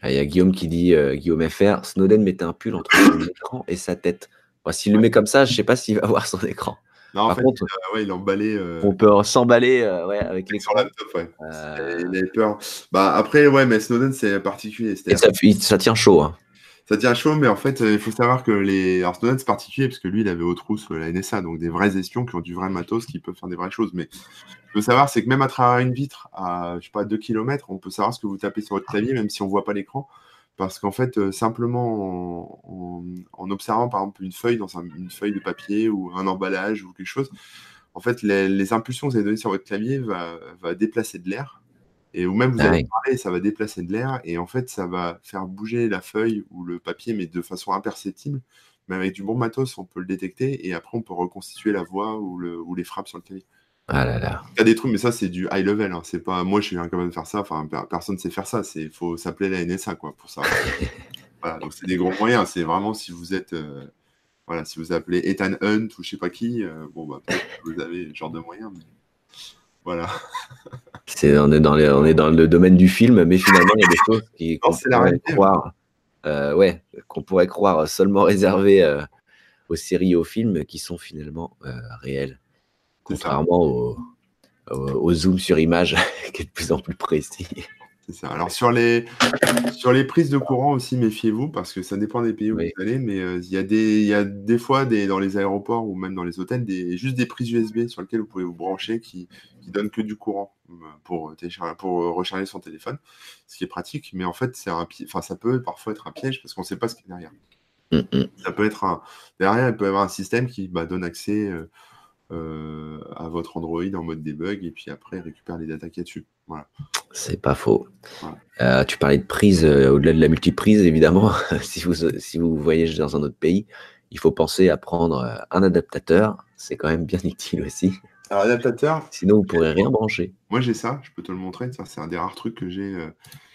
B: Ah, il y a Guillaume qui dit, Guillaume FR, Snowden mettait un pull entre son écran et sa tête. S'il le met comme ça, je sais pas s'il va [LAUGHS] voir son écran.
A: Non, en fait, contre, il, a emballé.
B: On peut s'emballer ouais, avec l'écran.
A: Sur laptop, ouais. Il a peur. Bah, après, ouais, mais Snowden, c'est particulier.
B: Et ça, ça, tient chaud. Hein
A: ça tient chaud, mais en fait, euh, il faut savoir que les. Alors, Snowden, c'est particulier parce que lui, il avait au trousse la NSA, donc des vrais espions qui ont du vrai matos, qui peuvent faire des vraies choses. Mais il faut savoir, c'est que même à travers une vitre, à, je sais pas, 2 km, on peut savoir ce que vous tapez sur votre clavier, même si on voit pas l'écran. Parce qu'en fait, euh, simplement en, observant, par exemple, une feuille dans une feuille de papier ou un emballage ou quelque chose, en fait, les, impulsions que vous avez données sur votre clavier va, va déplacer de l'air et ou même vous ah allez parler, ça va déplacer de l'air et en fait ça va faire bouger la feuille ou le papier, mais de façon imperceptible. Mais avec du bon matos, on peut le détecter et après on peut reconstituer la voix ou, le, ou les frappes sur le clavier.
B: Ah là là.
A: Il y a des trucs, mais ça c'est du high level. Hein. C'est pas moi, je suis incapable de faire ça. Enfin, personne ne sait faire ça. C'est faut s'appeler la NSA quoi pour ça. [LAUGHS] voilà, donc c'est des gros moyens. C'est vraiment si vous êtes euh, voilà, si vous appelez Ethan Hunt ou je sais pas qui, euh, bon bah vous avez ce genre de moyens. Mais... Voilà.
B: C'est, on, est dans on est dans le domaine du film, mais finalement, il y a des [LAUGHS] choses qui, qu'on pourrait croire, euh, ouais, qu'on pourrait croire seulement réservées euh, aux séries et aux films qui sont finalement euh, réelles. Contrairement au, au, zoom sur image [LAUGHS] qui est de plus en plus précis.
A: C'est ça. Alors sur les, sur les prises de courant aussi, méfiez-vous parce que ça dépend des pays où vous allez, mais euh, il y, a des, y a des fois des, dans les aéroports ou même dans les hôtels des, juste des prises USB sur lesquelles vous pouvez vous brancher qui, qui donnent que du courant euh, pour, pour recharger son téléphone, ce qui est pratique, mais en fait c'est un, enfin, ça peut parfois être un piège parce qu'on ne sait pas ce qu'il y a derrière. Mm, mm. Ça peut être un, derrière, il peut y avoir un système qui bah, donne accès euh, euh, à votre Android en mode debug et puis après récupère les data qu'il y a dessus. Voilà.
B: C'est pas faux. Euh, tu parlais de prise, euh, au-delà de la multiprise, évidemment, [LAUGHS] si, vous, si vous voyagez dans un autre pays, il faut penser à prendre un adaptateur. C'est quand même bien [LAUGHS] utile aussi.
A: Alors, adaptateur.
B: Sinon, vous pourrez rien brancher.
A: Moi, j'ai ça, je peux te le montrer. Ça, c'est un des rares trucs que j'ai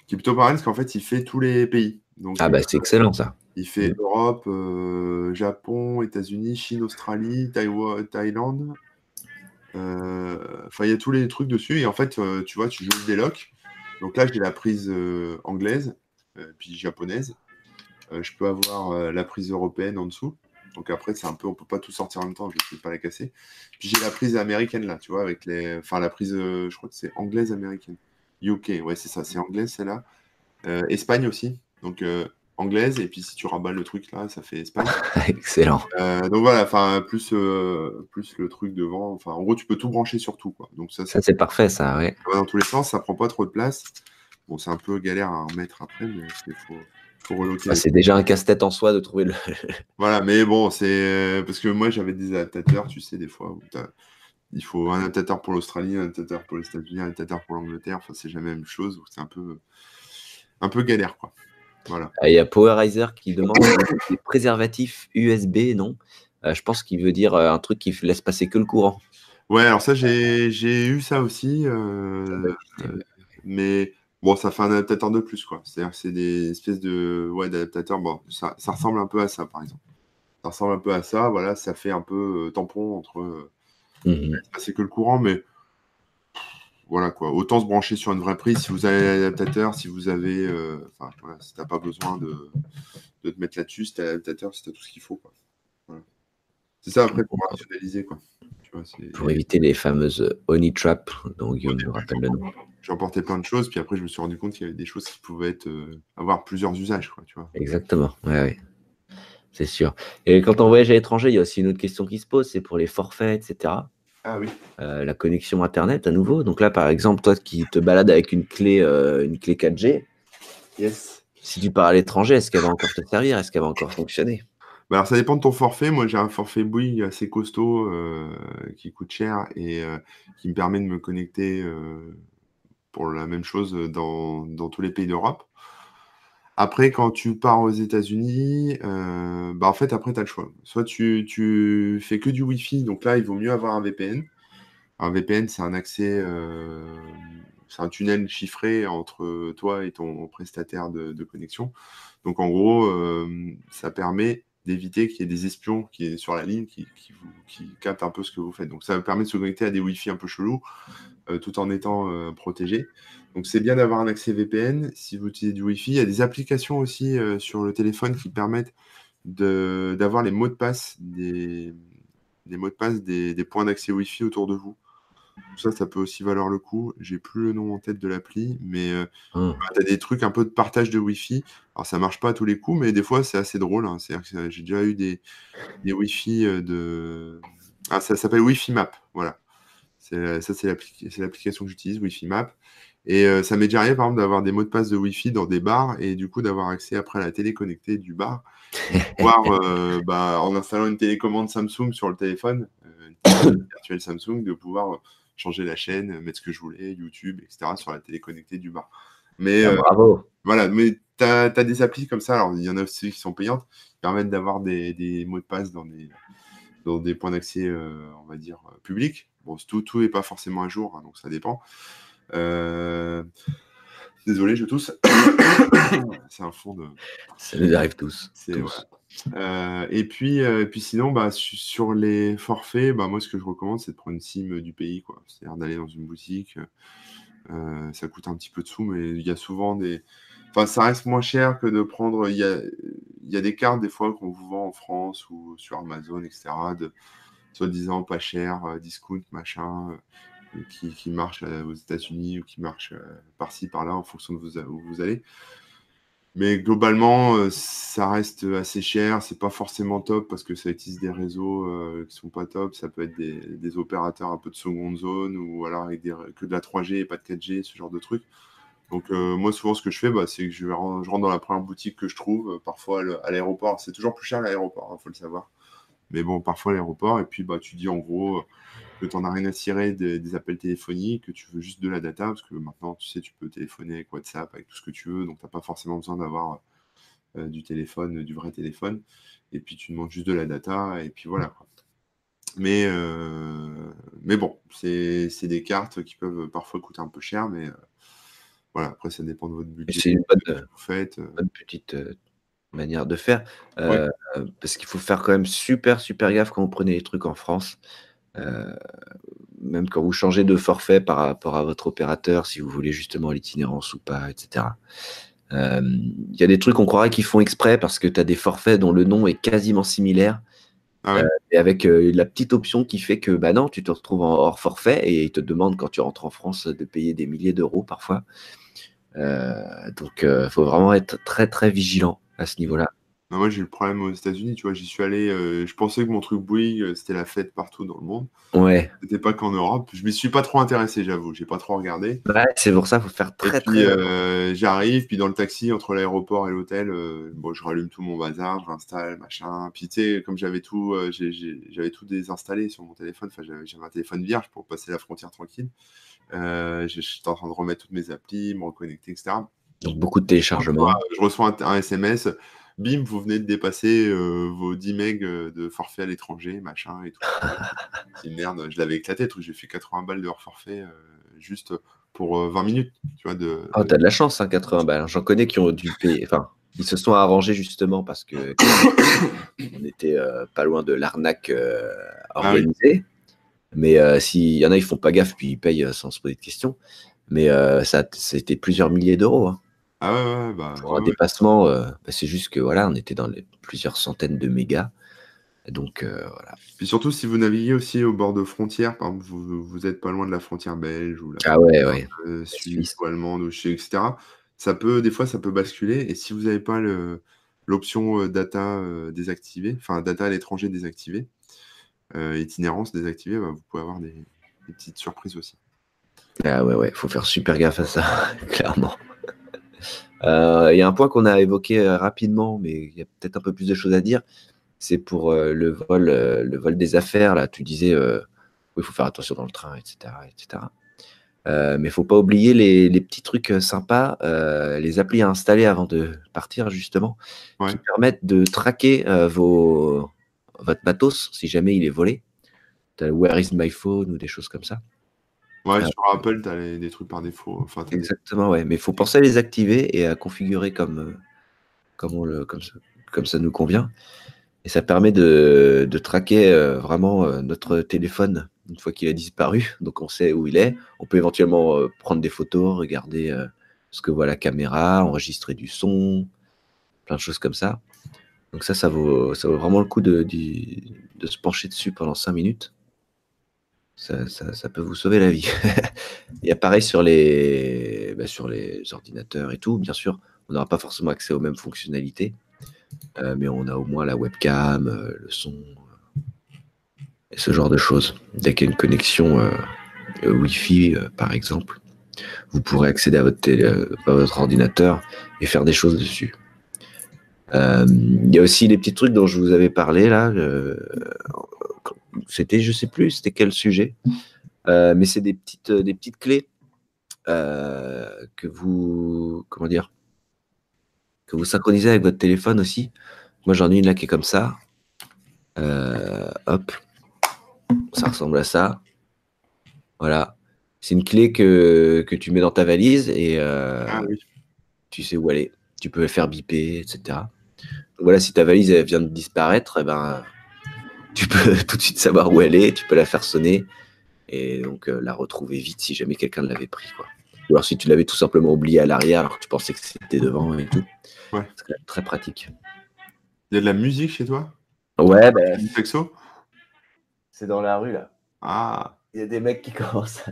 A: qui est plutôt pareil parce qu'en fait, il fait tous les pays.
B: Donc, ah, bah, c'est excellent ça.
A: Il fait. Europe, euh, Japon, États-Unis, Chine, Australie, Taïwan, Thaïlande. Euh, enfin, il y a tous les trucs dessus. Et en fait, euh, tu vois, tu joues des locks. Donc là, j'ai la prise anglaise, puis japonaise. je peux avoir la prise européenne en dessous. Donc après, c'est un peu, on peut pas tout sortir en même temps, je ne peux pas la casser. Puis j'ai la prise américaine là, tu vois, avec les, enfin la prise, je crois que c'est anglaise américaine. UK, ouais, c'est ça, c'est anglaise celle-là. Espagne aussi. Donc anglaise, et puis si tu rabats le truc là, ça fait Espagne. [LAUGHS]
B: Excellent.
A: donc voilà, enfin plus plus le truc devant. Enfin, en gros, tu peux tout brancher sur tout, quoi. Donc
B: ça, ça c'est parfait, ça, ouais.
A: Dans tous les sens, ça prend pas trop de place. Bon, c'est un peu galère à en mettre après, mais il faut,
B: ah, c'est déjà un casse-tête en soi de trouver le. [LAUGHS]
A: voilà, mais bon, c'est euh, parce que moi j'avais des adaptateurs, tu sais, des fois où il faut un adaptateur pour l'Australie, un adaptateur pour les États-Unis, un adaptateur pour l'Angleterre. Enfin, c'est jamais la même chose. C'est un peu, un peu galère, quoi. Voilà.
B: Ah, il y a Powerizer qui demande des préservatifs USB, non? Euh, Je pense qu'il veut dire euh, un truc qui laisse passer que le courant.
A: Ouais, alors ça, j'ai eu ça aussi. mais Bon, ça fait un adaptateur de plus, quoi. C'est-à-dire que c'est des espèces de ouais, d'adaptateurs. Bon, ça, ressemble un peu à ça, par exemple. Ça ressemble un peu à ça. Voilà, ça fait un peu euh, tampon entre. C'est euh, mmh que le courant, mais voilà quoi. Autant se brancher sur une vraie prise si vous avez l'adaptateur, si vous avez. Euh, enfin, voilà, si t'as pas besoin de, de te mettre là-dessus, si t'as l'adaptateur, si t'as tout ce qu'il faut, quoi. C'est ça après pour rationaliser, quoi.
B: pour éviter les fameuses honey trap dont Guillaume nous rappelle le nom
A: j'ai emporté plein de choses, puis après je me suis rendu compte qu'il y avait des choses qui pouvaient être, euh, avoir plusieurs usages. Quoi, tu vois.
B: Exactement, ouais, ouais. c'est sûr. Et quand on voyage à l'étranger, il y a aussi une autre question qui se pose, c'est pour les forfaits, etc.
A: Ah oui.
B: Euh, la connexion Internet à nouveau. Donc là, par exemple, toi qui te balades avec une clé, euh, une clé 4G,
A: yes.
B: si tu pars à l'étranger, est-ce qu'elle va encore te servir? Est-ce qu'elle va encore fonctionner?
A: Bah alors ça dépend de ton forfait. Moi j'ai un forfait Bouygues assez costaud qui coûte cher et qui me permet de me connecter pour la même chose dans, tous les pays d'Europe. Après, quand tu pars aux États-Unis, euh, bah en fait, après, tu as le choix. Soit tu, tu, fais que du Wi-Fi, donc là, il vaut mieux avoir un VPN. Un VPN, c'est un accès, euh, c'est un tunnel chiffré entre toi et ton prestataire de, connexion. Donc, en gros, euh, ça permet d'éviter qu'il y ait des espions qui est sur la ligne qui, qui, captent un peu ce que vous faites. Donc, ça permet de se connecter à des Wi-Fi un peu chelous tout en étant protégé. Donc c'est bien d'avoir un accès VPN si vous utilisez du Wi-Fi. Il y a des applications aussi euh, sur le téléphone qui permettent d'avoir les mots de passe des, mots de passe des, points d'accès Wi-Fi autour de vous. Ça, ça peut aussi valoir le coup. J'ai plus le nom en tête de l'appli, mais mmh. bah, tu as des trucs un peu de partage de Wi-Fi. Alors, ça marche pas à tous les coups, mais des fois, c'est assez drôle. Hein. J'ai déjà eu des, des Wi-Fi de. Ah, ça s'appelle Wi-Fi Map. Voilà. Ça, c'est l'application que j'utilise, Wi-Fi Map. Et euh, ça m'est déjà arrivé, par exemple, d'avoir des mots de passe de Wi-Fi dans des bars et du coup d'avoir accès après à la télé connectée du bar. [LAUGHS] Voir, euh, bah, en installant une télécommande Samsung sur le téléphone, euh, [COUGHS] virtuel Samsung, de pouvoir changer la chaîne, mettre ce que je voulais, YouTube, etc., sur la télé connectée du bar. Mais,
B: ah, bravo.
A: Voilà, mais tu as, des applis comme ça, alors il y en a aussi qui sont payantes, qui permettent d'avoir des, des, mots de passe dans des, dans des points d'accès, on va dire, publics. Bon, tout, tout n'est pas forcément à jour, hein, donc ça dépend. Euh, désolé, je tousse. [COUGHS] c'est un fond de.
B: Ça nous arrive tous.
A: Euh, et puis, euh, puis sinon, bah, sur les forfaits, bah, moi, ce que je recommande, c'est de prendre une SIM du pays, quoi. C'est-à-dire d'aller dans une boutique. ça coûte un petit peu de sous, mais il y a souvent des. Enfin, ça reste moins cher que de prendre. Il y a, il y a des cartes, des fois, qu'on vous vend en France ou sur Amazon, etc. De, soi-disant pas cher, discount, machin, qui, marche euh, aux États-Unis ou qui marche par-ci, par-là, en fonction de où vous allez. Mais globalement, ça reste assez cher. C'est pas forcément top parce que ça utilise des réseaux qui sont pas top. Ça peut être des, opérateurs un peu de seconde zone ou alors avec que de la 3G et pas de 4G, ce genre de trucs. Donc moi, souvent, ce que je fais, bah, c'est que je, rentre dans la première boutique que je trouve. Parfois, à l'aéroport, c'est toujours plus cher l'aéroport, il hein, faut le savoir. Mais bon, parfois l'aéroport, et puis bah, tu dis en gros que tu n'en as rien à cirer des, appels téléphoniques, que tu veux juste de la data, parce que maintenant, tu sais, tu peux téléphoner avec WhatsApp, avec tout ce que tu veux, donc tu n'as pas forcément besoin d'avoir euh, du téléphone, du vrai téléphone. Et puis tu demandes juste de la data, et puis voilà. Mais, euh, mais bon, c'est des cartes qui peuvent parfois coûter un peu cher, mais euh, voilà, après ça dépend de votre budget.
B: C'est une bonne, petite manière de faire. Parce qu'il faut faire quand même super, super gaffe quand vous prenez les trucs en France. Euh, même quand vous changez de forfait par rapport à votre opérateur, si vous voulez justement l'itinérance ou pas, etc. Euh, il y a des trucs, on croirait qu'ils font exprès parce que tu as des forfaits dont le nom est quasiment similaire. Ah et avec la petite option qui fait que bah non, tu te retrouves en hors forfait et ils te demandent quand tu rentres en France de payer des milliers d'euros parfois. donc, il faut vraiment être très, très vigilant à ce niveau-là.
A: Bah, moi, j'ai eu le problème aux États-Unis, tu vois. J'y suis allé, euh, je pensais que mon truc Bouygues, euh, c'était la fête partout dans le monde.
B: Ouais.
A: C'était pas qu'en Europe. Je m'y suis pas trop intéressé, j'avoue. J'ai pas trop regardé.
B: Ouais, c'est pour ça, faut faire très
A: et puis, euh, j'arrive, puis dans le taxi entre l'aéroport et l'hôtel, bon, je rallume tout mon bazar, je l'installe, machin. Puis tu sais, comme j'avais tout, j'avais tout désinstallé sur mon téléphone. Enfin, j'avais un téléphone vierge pour passer la frontière tranquille. J'étais en train de remettre toutes mes applis, me reconnecter, etc.
B: Donc beaucoup de téléchargements.
A: Je reçois un, un SMS bim, vous venez de dépasser euh, vos 10 megs euh, de forfait à l'étranger, machin et tout. [LAUGHS] C'est merde, je l'avais éclaté, j'ai fait 80 balles de hors forfait euh, juste pour 20 minutes, tu vois. De,
B: oh, t'as de la chance, hein, 80 balles. J'en connais qui ont dû payer, enfin, ils se sont arrangés justement parce que [COUGHS] on était pas loin de l'arnaque ah organisée. Mais s'il y en a, ils font pas gaffe, puis ils payent sans se poser de questions. Mais ça, c'était plusieurs milliers d'euros. Hein.
A: Ah ouais, ouais, bah,
B: Pour un dépassement, euh, bah, c'est juste que voilà, on était dans les plusieurs centaines de mégas. Donc euh, voilà.
A: Puis surtout si vous naviguez aussi au bord de frontières, par exemple, vous, vous êtes pas loin de la frontière belge ou la
B: ah.
A: Euh, suisse ou allemande ou etc. Ça peut, des fois, ça peut basculer. Et si vous n'avez pas l'option data désactivée, enfin data à l'étranger désactivée, itinérance désactivée, bah, vous pouvez avoir des, des petites surprises aussi.
B: Ah ouais, ouais, faut faire super gaffe à ça, [LAUGHS] clairement. Euh, il y a un point qu'on a évoqué euh, rapidement, mais il y a peut-être un peu plus de choses à dire. C'est pour euh, le vol, le vol des affaires. Là, tu disais, il faut faire attention dans le train, etc., etc. mais il ne faut pas oublier les, petits trucs sympas, les applis à installer avant de partir, justement, qui permettent de traquer vos, votre matos si jamais il est volé. Where is my phone ou des choses comme ça.
A: Ouais, sur Apple, tu as des trucs par défaut. Enfin,
B: Exactement, ouais. Mais il faut penser à les activer et à configurer comme, euh, comme, on le, comme, ça, comme ça nous convient. Et ça permet de, de traquer euh, vraiment euh, notre téléphone une fois qu'il a disparu. Donc on sait où il est. On peut éventuellement prendre des photos, regarder ce que voit la caméra, enregistrer du son, plein de choses comme ça. Donc ça, ça vaut, ça vaut vraiment le coup de, de, de se pencher dessus pendant 5 minutes ça, peut vous sauver la vie. [LAUGHS] A pareil sur les, bah, sur les ordinateurs et tout. Bien sûr, on n'aura pas forcément accès aux mêmes fonctionnalités, euh, mais on a au moins la webcam, euh, le son, euh, et ce genre de choses. Dès qu'il y a une connexion Wi-Fi, par exemple, vous pourrez accéder à votre, à votre ordinateur et faire des choses dessus. Il y a aussi les petits trucs dont je vous avais parlé là, c'était, je sais plus, c'était quel sujet, euh, mais c'est des petites, des petites clés euh, que vous, comment dire, que vous synchronisez avec votre téléphone aussi. Moi, j'en ai une là qui est comme ça. Euh, hop, ça ressemble à ça. Voilà. C'est une clé que, que, tu mets dans ta valise et ah tu sais où est. Tu peux faire biper, etc. voilà, si ta valise elle vient de disparaître, eh ben, tu peux [LAUGHS] tout de suite savoir où elle est, tu peux la faire sonner et donc euh, la retrouver vite si jamais quelqu'un l'avait pris. Quoi. Ou alors si tu l'avais tout simplement oublié à l'arrière alors que tu pensais que c'était devant et tout.
A: Ouais.
B: C'est très pratique.
A: Il y a de la musique chez toi?
B: Ouais, ben.
A: C'est
B: dans la rue là.
A: Ah.
B: Il y a des mecs qui [LAUGHS] commencent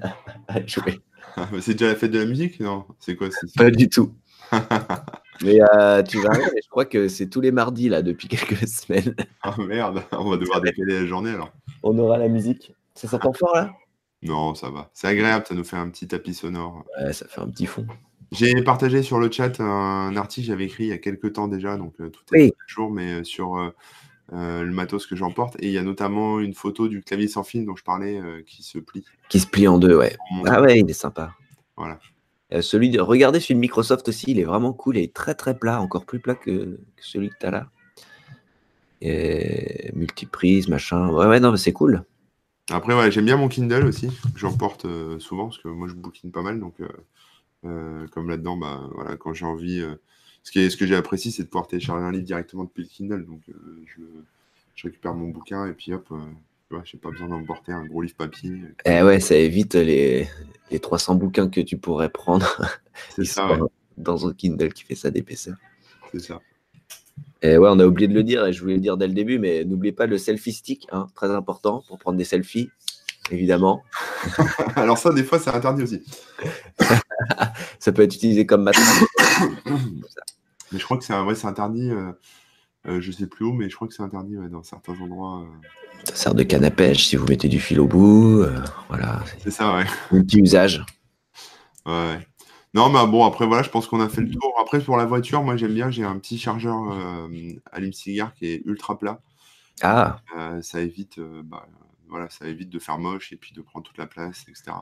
B: à jouer.
A: Ah, c'est déjà la fête de la musique Non? C'est quoi
B: Pas du tout. [LAUGHS] Mais euh, tu vas mais je crois que c'est tous les mardis là depuis [LAUGHS] quelques semaines.
A: Ah merde, on va devoir décaler la journée alors.
B: On aura la musique. Ça s'entend fort là?
A: Non, ça va. C'est agréable, ça nous fait un petit tapis sonore.
B: Ouais, ça fait un petit fond.
A: J'ai partagé sur le chat un article que j'avais écrit il y a quelques temps déjà, donc euh, tout est oui. jour, mais euh, sur le matos que j'emporte. Et il y a notamment une photo du clavier sans fil dont je parlais qui se plie.
B: Qui se plie en deux, ouais. Ah ouais, il est sympa.
A: Voilà.
B: Euh, celui de, regardez celui de Microsoft aussi, il est vraiment cool, il est très très plat, encore plus plat que, celui que tu as là. Multiprise, machin. Ouais, ouais, non, mais c'est cool.
A: Après, ouais, j'aime bien mon Kindle aussi. J'en porte euh, souvent parce que moi je bouquine pas mal. Donc, euh, comme là-dedans, bah, voilà, quand j'ai envie. ce, que j'ai apprécié, c'est de pouvoir télécharger un livre directement depuis le Kindle. Donc, je, récupère mon bouquin et puis hop, je n'ai pas besoin d'emporter un gros livre papier.
B: Eh ouais, ça évite les, les 300 bouquins que tu pourrais prendre [LAUGHS]
A: ça,
B: dans un Kindle qui fait ça d'épaisseur.
A: C'est ça.
B: Et ouais, on a oublié de le dire et je voulais le dire dès le début, mais n'oubliez pas le selfie stick, hein, très important pour prendre des selfies, évidemment. [LAUGHS]
A: Alors ça, des fois, c'est interdit aussi. [LAUGHS]
B: ça peut être utilisé comme matraque. [COUGHS]
A: mais je crois que c'est ouais, interdit. Euh, euh, je sais plus où, mais je crois que c'est interdit dans certains endroits. Euh.
B: Ça sert de canne à pêche si vous mettez du fil au bout. voilà.
A: C'est ça, ouais.
B: Un petit usage.
A: Ouais. Non, mais bon, après, voilà, je pense qu'on a fait le tour. Après, pour la voiture, moi, j'aime bien, j'ai un petit chargeur allume-cigare qui est ultra plat.
B: Ah.
A: ça évite, bah, voilà, ça évite de faire moche et puis de prendre toute la place, etc.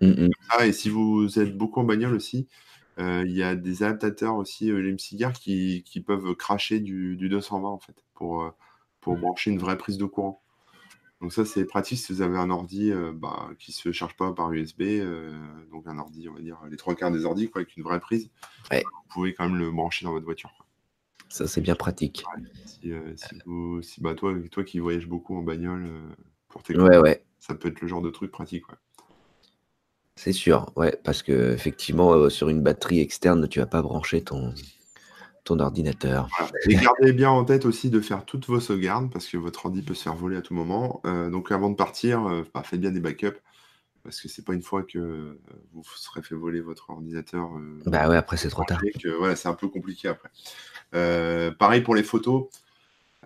B: Mmh, mmh.
A: et si vous êtes beaucoup en bagnole aussi, euh, il y a des adaptateurs aussi, euh, les qui, qui, peuvent cracher du, du, 220 en fait, pour, euh, pour brancher une vraie prise de courant. Donc ça, c'est pratique si vous avez un ordi bah, qui ne se charge pas par USB, donc un ordi, on va dire, les trois quarts des ordi, quoi, avec une vraie prise. Vous pouvez quand même le brancher dans votre voiture.
B: Ça, c'est bien pratique.
A: si, si, bah, toi, toi qui voyages beaucoup en bagnole, pour tes
B: ouais, ouais.
A: ça peut être le genre de truc pratique.
B: C'est sûr, ouais, parce que effectivement, euh, sur une batterie externe, tu vas pas brancher ton, ton ordinateur.
A: Et gardez bien en tête aussi de faire toutes vos sauvegardes, parce que votre ordi peut se faire voler à tout moment. Euh, donc avant de partir, euh, bah, faites bien des backups, parce que c'est pas une fois que vous serez fait voler votre ordinateur.
B: bah ouais, après c'est trop tard.
A: voilà, c'est un peu compliqué après. pareil pour les photos.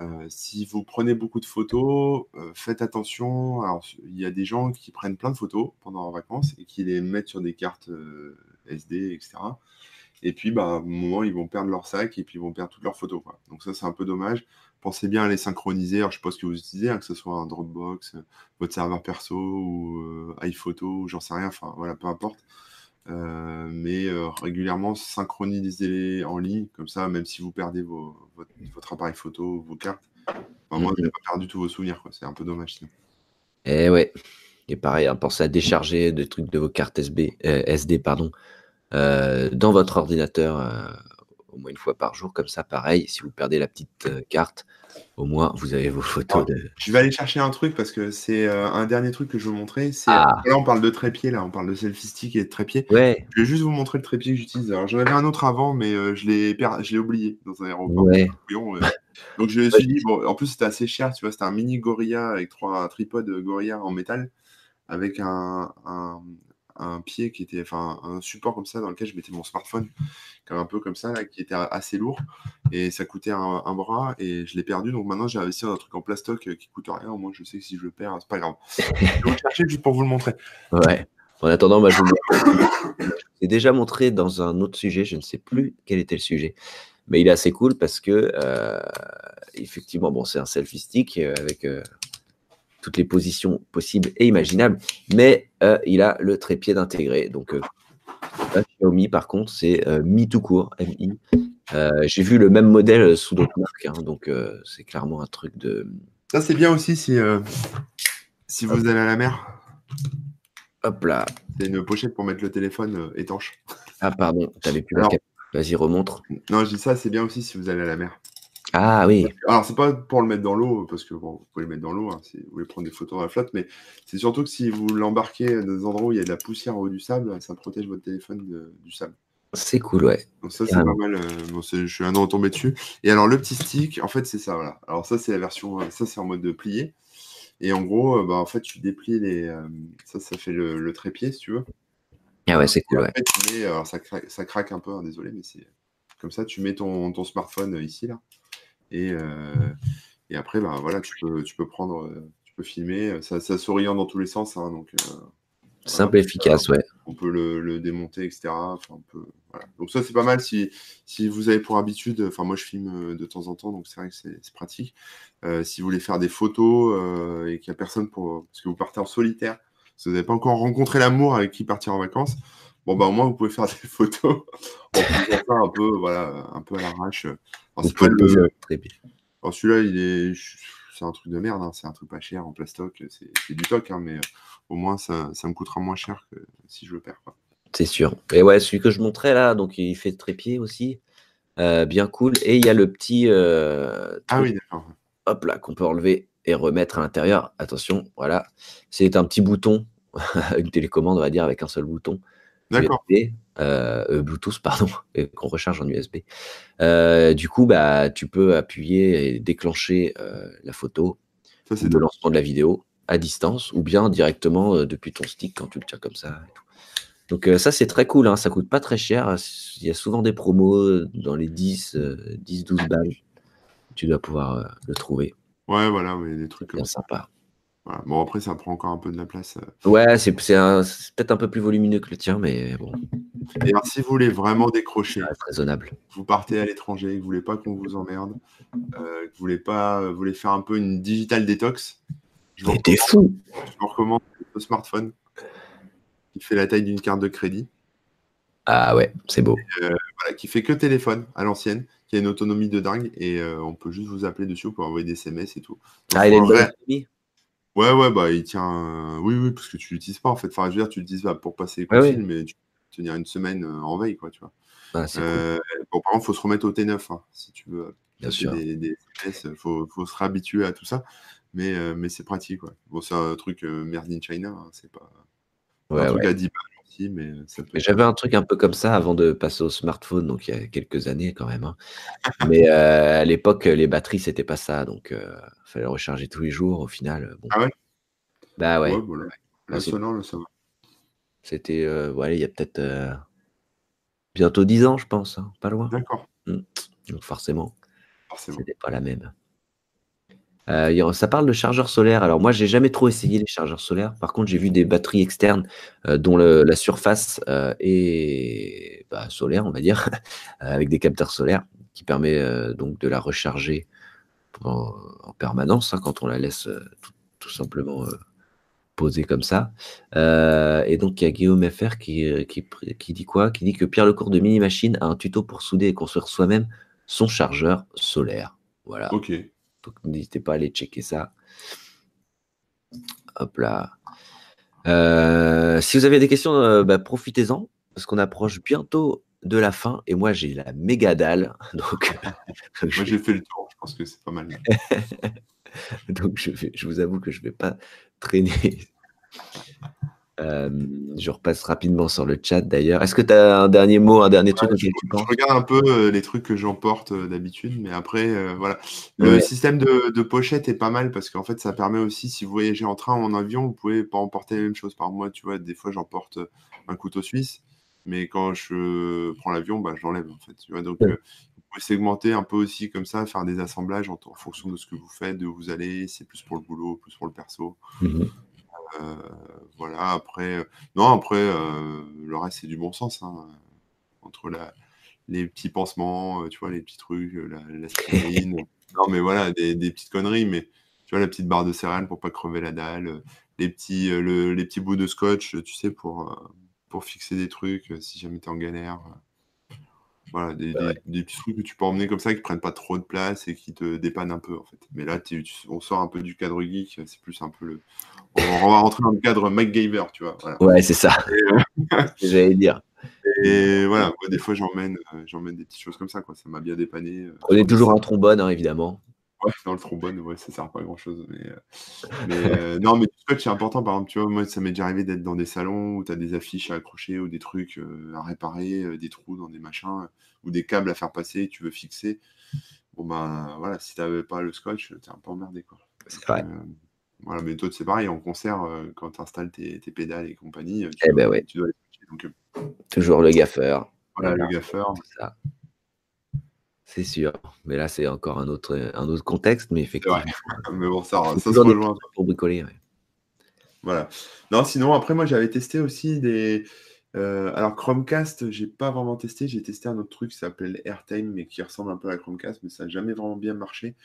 A: Euh, si vous prenez beaucoup de photos, euh, faites attention. Alors, il y a des gens qui prennent plein de photos pendant leurs vacances et qui les mettent sur des cartes euh, SD, etc. Et puis, bah, à un moment, ils vont perdre leur sac et puis ils vont perdre toutes leurs photos. Donc ça, c'est un peu dommage. Pensez bien à les synchroniser. Alors, je sais pas ce que vous utilisez, hein, que ce soit un Dropbox, votre serveur perso ou iPhoto, j'en sais rien. Enfin, voilà, peu importe. Euh, mais euh, régulièrement synchroniser en ligne, comme ça, même si vous perdez vos, votre, appareil photo, vos cartes, moi, vous n'avez pas perdu tous vos souvenirs. C'est un peu dommage. Sinon.
B: Et eh ouais. Et pareil, hein, pensez à décharger des trucs de vos cartes SD, euh, pardon, dans votre ordinateur au moins une fois par jour. Comme ça, pareil, si vous perdez la petite carte, au moins, vous avez vos photos. de...
A: Je vais aller chercher un truc parce que c'est euh, un dernier truc que je veux montrer. C'est ah. là, on parle de trépied, là, on parle de selfie stick et de trépied.
B: Ouais.
A: Je vais juste vous montrer le trépied que j'utilise. Alors, j'en avais un autre avant, mais euh, je l'ai je l'ai oublié dans un aéroport.
B: Ouais.
A: Euh. Donc, je me suis dit, bon, en plus, c'était assez cher, tu vois, c'était un mini Gorilla avec trois tripodes Gorilla en métal avec un, un pied qui était, enfin, un support comme ça dans lequel je mettais mon smartphone, comme un peu comme ça, qui était assez lourd et ça coûtait un, bras et je l'ai perdu. Donc maintenant, j'ai investi dans un truc en plastoc euh, qui coûte rien. Au moins, je sais que si je le perds, c'est pas grave. je vais le chercher juste pour vous le montrer.
B: Ouais. En attendant, moi, je vous l'ai déjà montré dans un autre sujet. Je ne sais plus quel était le sujet, mais il est assez cool parce que euh, effectivement, bon, c'est un selfie stick euh, avec toutes les positions possibles et imaginables, mais euh, il a le trépied intégré. Donc, euh, Xiaomi, par contre, c'est euh, Mi tout court, MI. J'ai vu le même modèle sous d'autres marques, hein, donc c'est clairement un truc de.
A: Ça, c'est bien aussi si, si vous allez à la mer.
B: Hop là.
A: C'est une pochette pour mettre le téléphone étanche.
B: Ah, pardon, t'avais plus la Vas-y, remontre.
A: Non, je dis ça, c'est bien aussi si vous allez à la mer.
B: Ah oui.
A: Alors, c'est pas pour le mettre dans l'eau, parce que bon, vous pouvez le mettre dans l'eau hein, si vous voulez prendre des photos à la flotte, mais c'est surtout que si vous l'embarquez dans des endroits où il y a de la poussière haut du sable, ça protège votre téléphone du sable.
B: C'est cool, ouais.
A: Donc, ça, c'est pas mal. Euh, je suis un an tombé dessus. Et alors, le petit stick, en fait, c'est ça, voilà. Alors, ça, c'est la version, euh, ça, c'est en mode de plier. Et en gros, euh, bah, en fait, tu déplies les. ça, ça fait le, trépied, si tu veux.
B: Ah ouais, c'est cool, ouais.
A: alors, ça, craque, ça craque un peu, hein, désolé, mais c'est. Comme ça, tu mets ton, ton smartphone ici, là. Euh, et, après, ben, voilà, tu peux, tu peux prendre, euh, tu peux filmer. Ça, ça souriant dans tous les sens. Hein, donc, euh,
B: Simple, et efficace, ouais.
A: On peut le, démonter, etc. Enfin, Donc ça, c'est pas mal si, si vous avez pour habitude, enfin moi je filme de temps en temps, donc c'est vrai que c'est pratique. si vous voulez faire des photos et qu'il n'y a personne pour... Parce que vous partez en solitaire, si vous n'avez pas encore rencontré l'amour avec qui partir en vacances, bon bah au moins vous pouvez faire [LAUGHS] des photos en faisant un peu, voilà, un peu à l'arrache. celui-là, il est, c'est un truc de merde, hein. c'est un truc pas cher en plastoc, c'est du toc, hein, mais euh, au moins ça, ça, me coûtera moins cher que si je le perds.
B: C'est sûr. Et ouais, celui que je montrais là, donc il fait trépied aussi, euh, bien cool. Et il y a le petit. Euh,
A: ah oui, d'accord.
B: Hop là, qu'on peut enlever et remettre à l'intérieur. Attention, voilà. C'est un petit bouton, [LAUGHS] une télécommande, on va dire, avec un seul bouton.
A: D'accord.
B: Euh, euh, Bluetooth, [LAUGHS] pardon, qu'on recharge en USB. Euh, du coup, bah, tu peux appuyer et déclencher la photo, Ça, le lancement de la vidéo à distance, ou bien directement depuis ton stick quand tu le tiens comme ça. Donc ça c'est très cool, hein. ça coûte pas très cher. Il y a souvent des promos dans les 10, 10 12 balles. Tu dois pouvoir le trouver.
A: Ouais, voilà, ouais, des trucs
B: comme ça. sympa.
A: Bon, après, ça prend encore un peu de la place. Euh.
B: Ouais, c'est peut-être un peu plus volumineux que le tien, mais bon.
A: Alors, si vous voulez vraiment décrocher,
B: raisonnable.
A: Vous partez à l'étranger, vous voulez pas qu'on vous emmerde, euh, vous voulez pas, vous voulez faire un peu une digital détox.
B: Je mais t'es fou.
A: Je vous recommande le smartphone qui fait la taille d'une carte de crédit.
B: Ah ouais, c'est beau.
A: Euh, voilà, qui fait que téléphone à l'ancienne, qui a une autonomie de dingue et on peut juste vous appeler dessus pour envoyer des SMS et tout.
B: ah, il a une bonne autonomie
A: Ouais, ouais, bah, il tient. Oui, oui, parce que tu l'utilises pas en fait. Enfin, je veux dire, tu l'utilises pas pour passer les ouais, mais tu peux tenir une semaine euh, en veille, quoi, tu vois.
B: Ah, euh,
A: bon, par contre, il faut se remettre au T9, hein, si tu veux.
B: Bien sûr.
A: Des, faut, faut, se réhabituer à tout ça, mais, euh, mais c'est pratique, quoi. Bon, c'est un truc merde in China, hein, c'est pas.
B: Ouais, un truc à 10
A: mais,
B: j'avais un truc un peu comme ça avant de passer au smartphone, donc il y a quelques années quand même. Hein. [LAUGHS] mais à l'époque, les batteries, c'était pas ça, donc il fallait recharger tous les jours. Au final,
A: Ah ouais?
B: Bah ouais. C'était, il y a peut-être bientôt 10 ans, je pense, hein, pas loin.
A: D'accord.
B: Mmh. Donc forcément,
A: forcément.
B: c'était pas la même. Euh, ça parle de chargeurs solaires. Alors moi, j'ai jamais trop essayé les chargeurs solaires. Par contre, j'ai vu des batteries externes euh, dont la surface euh, est bah, solaire, on va dire, [LAUGHS] avec des capteurs solaires, qui permet donc de la recharger en, permanence hein, quand on la laisse tout, simplement poser comme ça. et donc il y a Guillaume FR qui, qui, qui, dit quoi? Qui dit que Pierre Lecourt de Mini Machine a un tuto pour souder et construire soi-même son chargeur solaire. Voilà.
A: Ok.
B: Donc n'hésitez pas à aller checker ça. Hop là. Euh, si vous avez des questions, euh, bah, profitez-en, parce qu'on approche bientôt de la fin, et moi j'ai la méga dalle. [LAUGHS] Donc,
A: moi j'ai fait le tour, je pense que c'est pas mal. [LAUGHS]
B: donc je, je, vous avoue que je ne vais pas traîner euh, je repasse rapidement sur le chat d'ailleurs. Est-ce que tu as un dernier mot, un dernier truc
A: je, tu penses? Je regarde un peu euh, les trucs que j'emporte euh, d'habitude, mais après, voilà. Le système de, pochette est pas mal parce qu'en fait, ça permet aussi, si vous voyagez en train ou en avion, vous pouvez pas emporter les mêmes choses. Par moi, tu vois, des fois, j'emporte un couteau suisse, mais quand je prends l'avion, bah, je l'enlève en fait. Tu vois, donc, vous pouvez segmenter un peu aussi comme ça, faire des assemblages en, fonction de ce que vous faites, de où vous allez. C'est plus pour le boulot, plus pour le perso. Mmh voilà, après, euh, non, après, euh, le reste, c'est du bon sens. Hein, entre la, les petits pansements, tu vois, les petits trucs, la, [LAUGHS] non, mais voilà, des, petites conneries, mais tu vois, la petite barre de céréales pour pas crever la dalle, les petits, les petits bouts de scotch, tu sais, pour, pour fixer des trucs si jamais tu es en galère. Voilà, des, petits trucs que tu peux emmener comme ça qui prennent pas trop de place et qui te dépannent un peu en fait. Mais là, on sort un peu du cadre geek, c'est plus un peu le. On, va rentrer dans le cadre MacGyver, tu vois.
B: Ouais, c'est ça. Euh, [LAUGHS] j'allais dire.
A: Et voilà, des fois j'emmène, euh, j'emmène des petites choses comme ça, quoi. Ça m'a bien dépanné. Euh,
B: on est toujours un trombone, hein, évidemment.
A: Ouais, dans le trombone, ouais, ça sert pas à grand chose. Mais, mais non, mais tout c'est important. Par exemple, tu vois, moi, ça m'est déjà arrivé d'être dans des salons où tu as des affiches à accrocher ou des trucs à réparer, des trous dans des machins ou des câbles à faire passer, tu veux fixer. Bon, ben voilà, si tu n'avais pas le scotch, tu es un peu emmerdé, quoi.
B: C'est vrai.
A: voilà, mais toi, c'est pareil, en concert, quand tu installes tes, pédales et compagnie,
B: tu, eh ben ouais.
A: tu dois les donc,
B: Toujours le gaffeur.
A: Voilà, le gaffeur.
B: ça. C'est sûr. Mais là, c'est encore un autre, un autre contexte, mais effectivement. [LAUGHS]
A: mais bon, ça, ça se rejoint.
B: Pour bricoler,
A: Voilà. Non, sinon, après, moi, j'avais testé aussi des. Euh, alors, Chromecast, j'ai pas vraiment testé. J'ai testé un autre truc qui s'appelle AirTime, mais qui ressemble un peu à Chromecast, mais ça n'a jamais vraiment bien marché.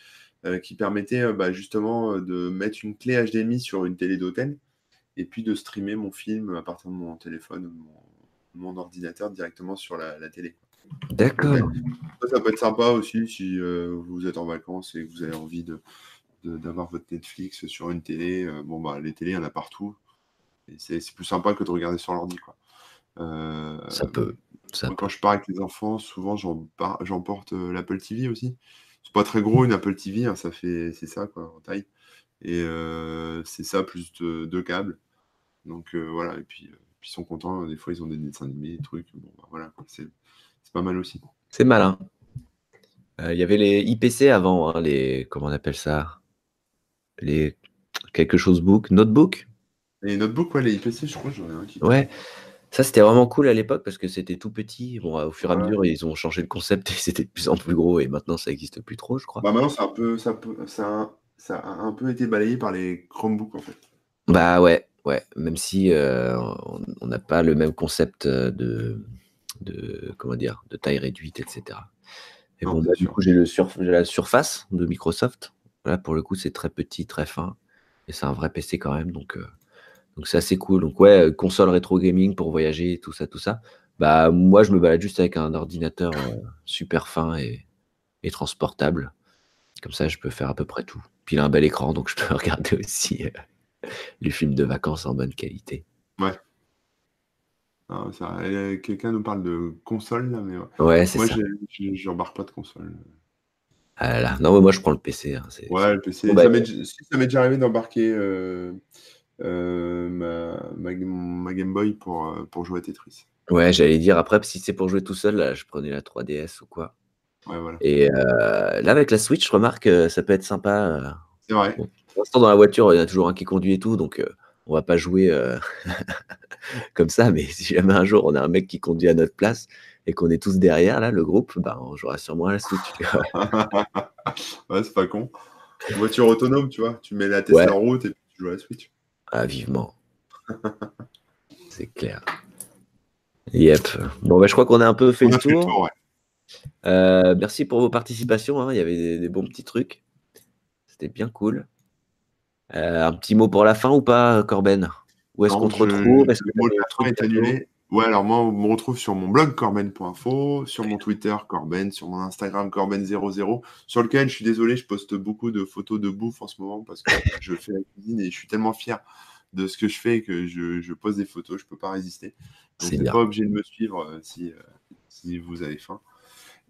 A: Euh, qui permettait euh, bah, justement de mettre une clé HDMI sur une télé d'hôtel et puis de streamer mon film à partir de mon téléphone ou mon, ordinateur directement sur la télé.
B: D'accord.
A: Ça, peut être sympa aussi si euh, vous êtes en vacances et que vous avez envie de, d'avoir votre Netflix sur une télé. Euh, bon, bah, les télés, il y en a partout. Et c'est, plus sympa que de regarder sur l'ordi. Quoi.
B: Euh, ça peut.
A: quand je pars avec les enfants, souvent j'emporte l'Apple TV aussi. C'est pas très gros une Apple TV, hein, ça fait c'est ça quoi en taille. Et c'est ça plus deux câbles. Donc voilà, et puis, ils sont contents. Des fois ils ont des dessins animés, des trucs. Bon, bah, voilà, c'est, c'est pas mal aussi.
B: C'est malin. Euh, il y avait les IPC avant, hein, les comment on appelle ça? Les quelque chose book, notebook?
A: Les notebooks, ouais, les IPC, je crois, j'en ai un qui.
B: Ouais, Ça, c'était vraiment cool à l'époque parce que c'était tout petit. Bon, au fur et à mesure, ils ont changé le concept et [LAUGHS] c'était de plus en plus gros et maintenant, ça n'existe plus trop, je crois.
A: Bah maintenant, un peu, ça, ça, ça, a un peu été balayé par les Chromebooks, en fait.
B: Bah ouais, ouais. Même si euh, on n'a pas le même concept de, de, comment dire, de taille réduite, etc. Et bon, bah, du coup, j'ai la surface de Microsoft. Là, pour le coup, c'est très petit, très fin. Et c'est un vrai PC quand même. Donc, euh, donc c'est assez cool. Donc ouais, euh, console rétro gaming pour voyager, tout ça, tout ça. Bah moi je me balade juste avec un ordinateur euh, super fin et, transportable. Comme ça je peux faire à peu près tout. Puis il a un bel écran, donc je peux [LAUGHS] regarder aussi euh, les films de vacances en bonne qualité.
A: Ouais. Quelqu'un nous parle de console là, mais
B: ouais, c'est
A: moi je n'embarque pas de console.
B: Ah là, non, mais moi je prends le PC. Hein,
A: ouais, le PC. Bah, ça m'est déjà arrivé d'embarquer euh, ma, ma, Game Boy pour, euh, pour jouer à Tetris.
B: Ouais, j'allais dire après, si c'est pour jouer tout seul, là, je prenais la 3DS ou quoi.
A: Ouais, voilà.
B: Et euh, là, avec la Switch, je remarque que ça peut être sympa.
A: C'est vrai.
B: pour l'instant, dans la voiture, il y en a toujours un qui conduit et tout, donc on va pas jouer [LAUGHS] comme ça. Mais si jamais un jour on a un mec qui conduit à notre place et qu'on est tous derrière, là, le groupe, bah, on jouera sûrement à la Switch. [LAUGHS]
A: ouais, c'est pas con. voiture autonome, tu vois. Tu mets la Tesla en route et puis tu joues à la Switch.
B: Ah, vivement. [LAUGHS] C'est clair. Yep. Bon, bah, je crois qu'on a un peu fait le tour. Euh, merci pour vos participations. Hein. Il y avait des, bons petits trucs. C'était bien cool. Euh, un petit mot pour la fin ou pas, Corben? Où est-ce qu'on te retrouve?
A: Le mot est annulé Ouais, alors moi, on me retrouve sur mon blog corben.info, sur mon Twitter Corben, sur mon Instagram Corben00, sur lequel je suis désolé, je poste beaucoup de photos de bouffe en ce moment parce que [LAUGHS] je fais la cuisine et je suis tellement fier de ce que je fais que je, je pose des photos, je peux pas résister. Donc, vous n'êtes pas obligé de me suivre euh, si, euh, si vous avez faim.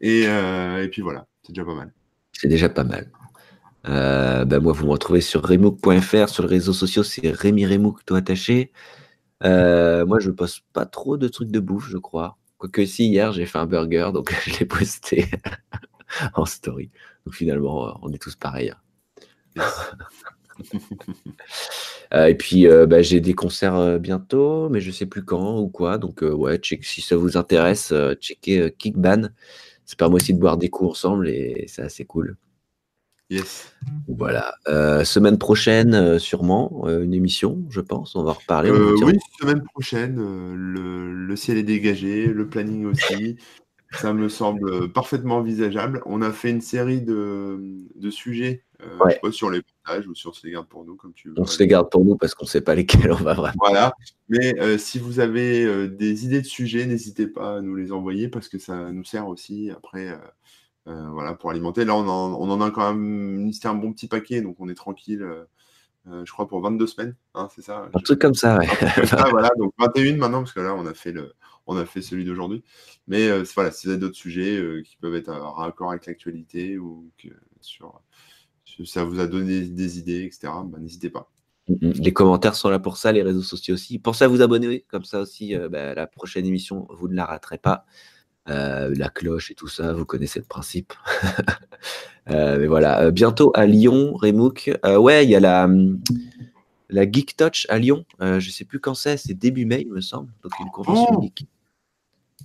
A: Et, euh, et puis voilà, c'est déjà pas mal.
B: C'est déjà pas mal. Ben moi, vous me retrouvez sur remook.fr, sur les réseaux sociaux, c'est Rémi Remouk, tout attaché. Euh, moi, je poste pas trop de trucs de bouffe, je crois. Quoique si, hier, j'ai fait un burger, donc [LAUGHS] je l'ai posté [LAUGHS] en story. Donc finalement, euh, on est tous pareils. Hein. [LAUGHS] Euh, et puis, bah, j'ai des concerts bientôt, mais je sais plus quand ou quoi. Donc, ouais, check, si ça vous intéresse, checkez Kickban. Ça permet aussi de boire des coups ensemble et c'est assez cool.
A: Yes.
B: Voilà. Euh, semaine prochaine, euh, sûrement, euh, une émission, je pense. On va reparler.
A: oui, semaine prochaine. Le, ciel est dégagé, le planning aussi. [LAUGHS] Ça me semble parfaitement envisageable. On a fait une série de, sujets, sur les partages ou sur se les garde pour nous, comme tu veux.
B: On se les garde pour nous parce qu'on ne sait pas lesquels on va vraiment.
A: Voilà. Mais si vous avez des idées de sujets, n'hésitez pas à nous les envoyer parce que ça nous sert aussi après voilà, pour alimenter. Là, on en, a quand même un bon petit paquet, donc on est tranquille. Euh, euh, je crois pour 22 semaines, hein, c'est ça
B: Un truc comme ça, ouais. [LAUGHS]
A: voilà, donc 21 maintenant, parce que là, on a fait, le, on a fait celui d'aujourd'hui. Mais voilà, si vous avez d'autres sujets qui peuvent être en raccord avec l'actualité ou que sur, ça vous a donné des idées, etc., bah, n'hésitez pas.
B: Mm, mm. Les commentaires sont là pour ça, les réseaux sociaux aussi. Pensez à vous abonner, comme ça aussi, bah, la prochaine émission, vous ne la raterez pas. Euh, la cloche et tout ça, vous connaissez le principe. [LAUGHS] Euh, mais voilà, euh, bientôt à Lyon, Remouk. ouais, il y a la, la Geek Touch à Lyon. je sais plus quand c'est, c'est début mai, il me semble. Donc une convention oh geek.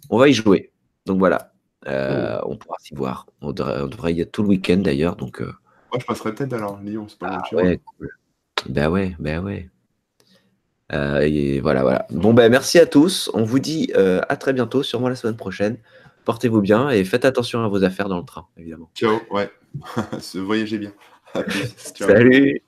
B: On va y jouer. Donc voilà, oh. on pourra s'y voir. On devrait, y être tout le week-end d'ailleurs. Donc, Moi,
A: je passerai peut-être alors Lyon, c'est pas
B: ah, ouais, cool. Ben ouais, ben ouais. Euh, et voilà, voilà. Bon, ben merci à tous. On vous dit euh, à très bientôt, sûrement la semaine prochaine. Portez-vous bien et faites attention à vos affaires dans le train, évidemment.
A: Ciao, ouais. [LAUGHS] Voyagez bien.
B: Salut.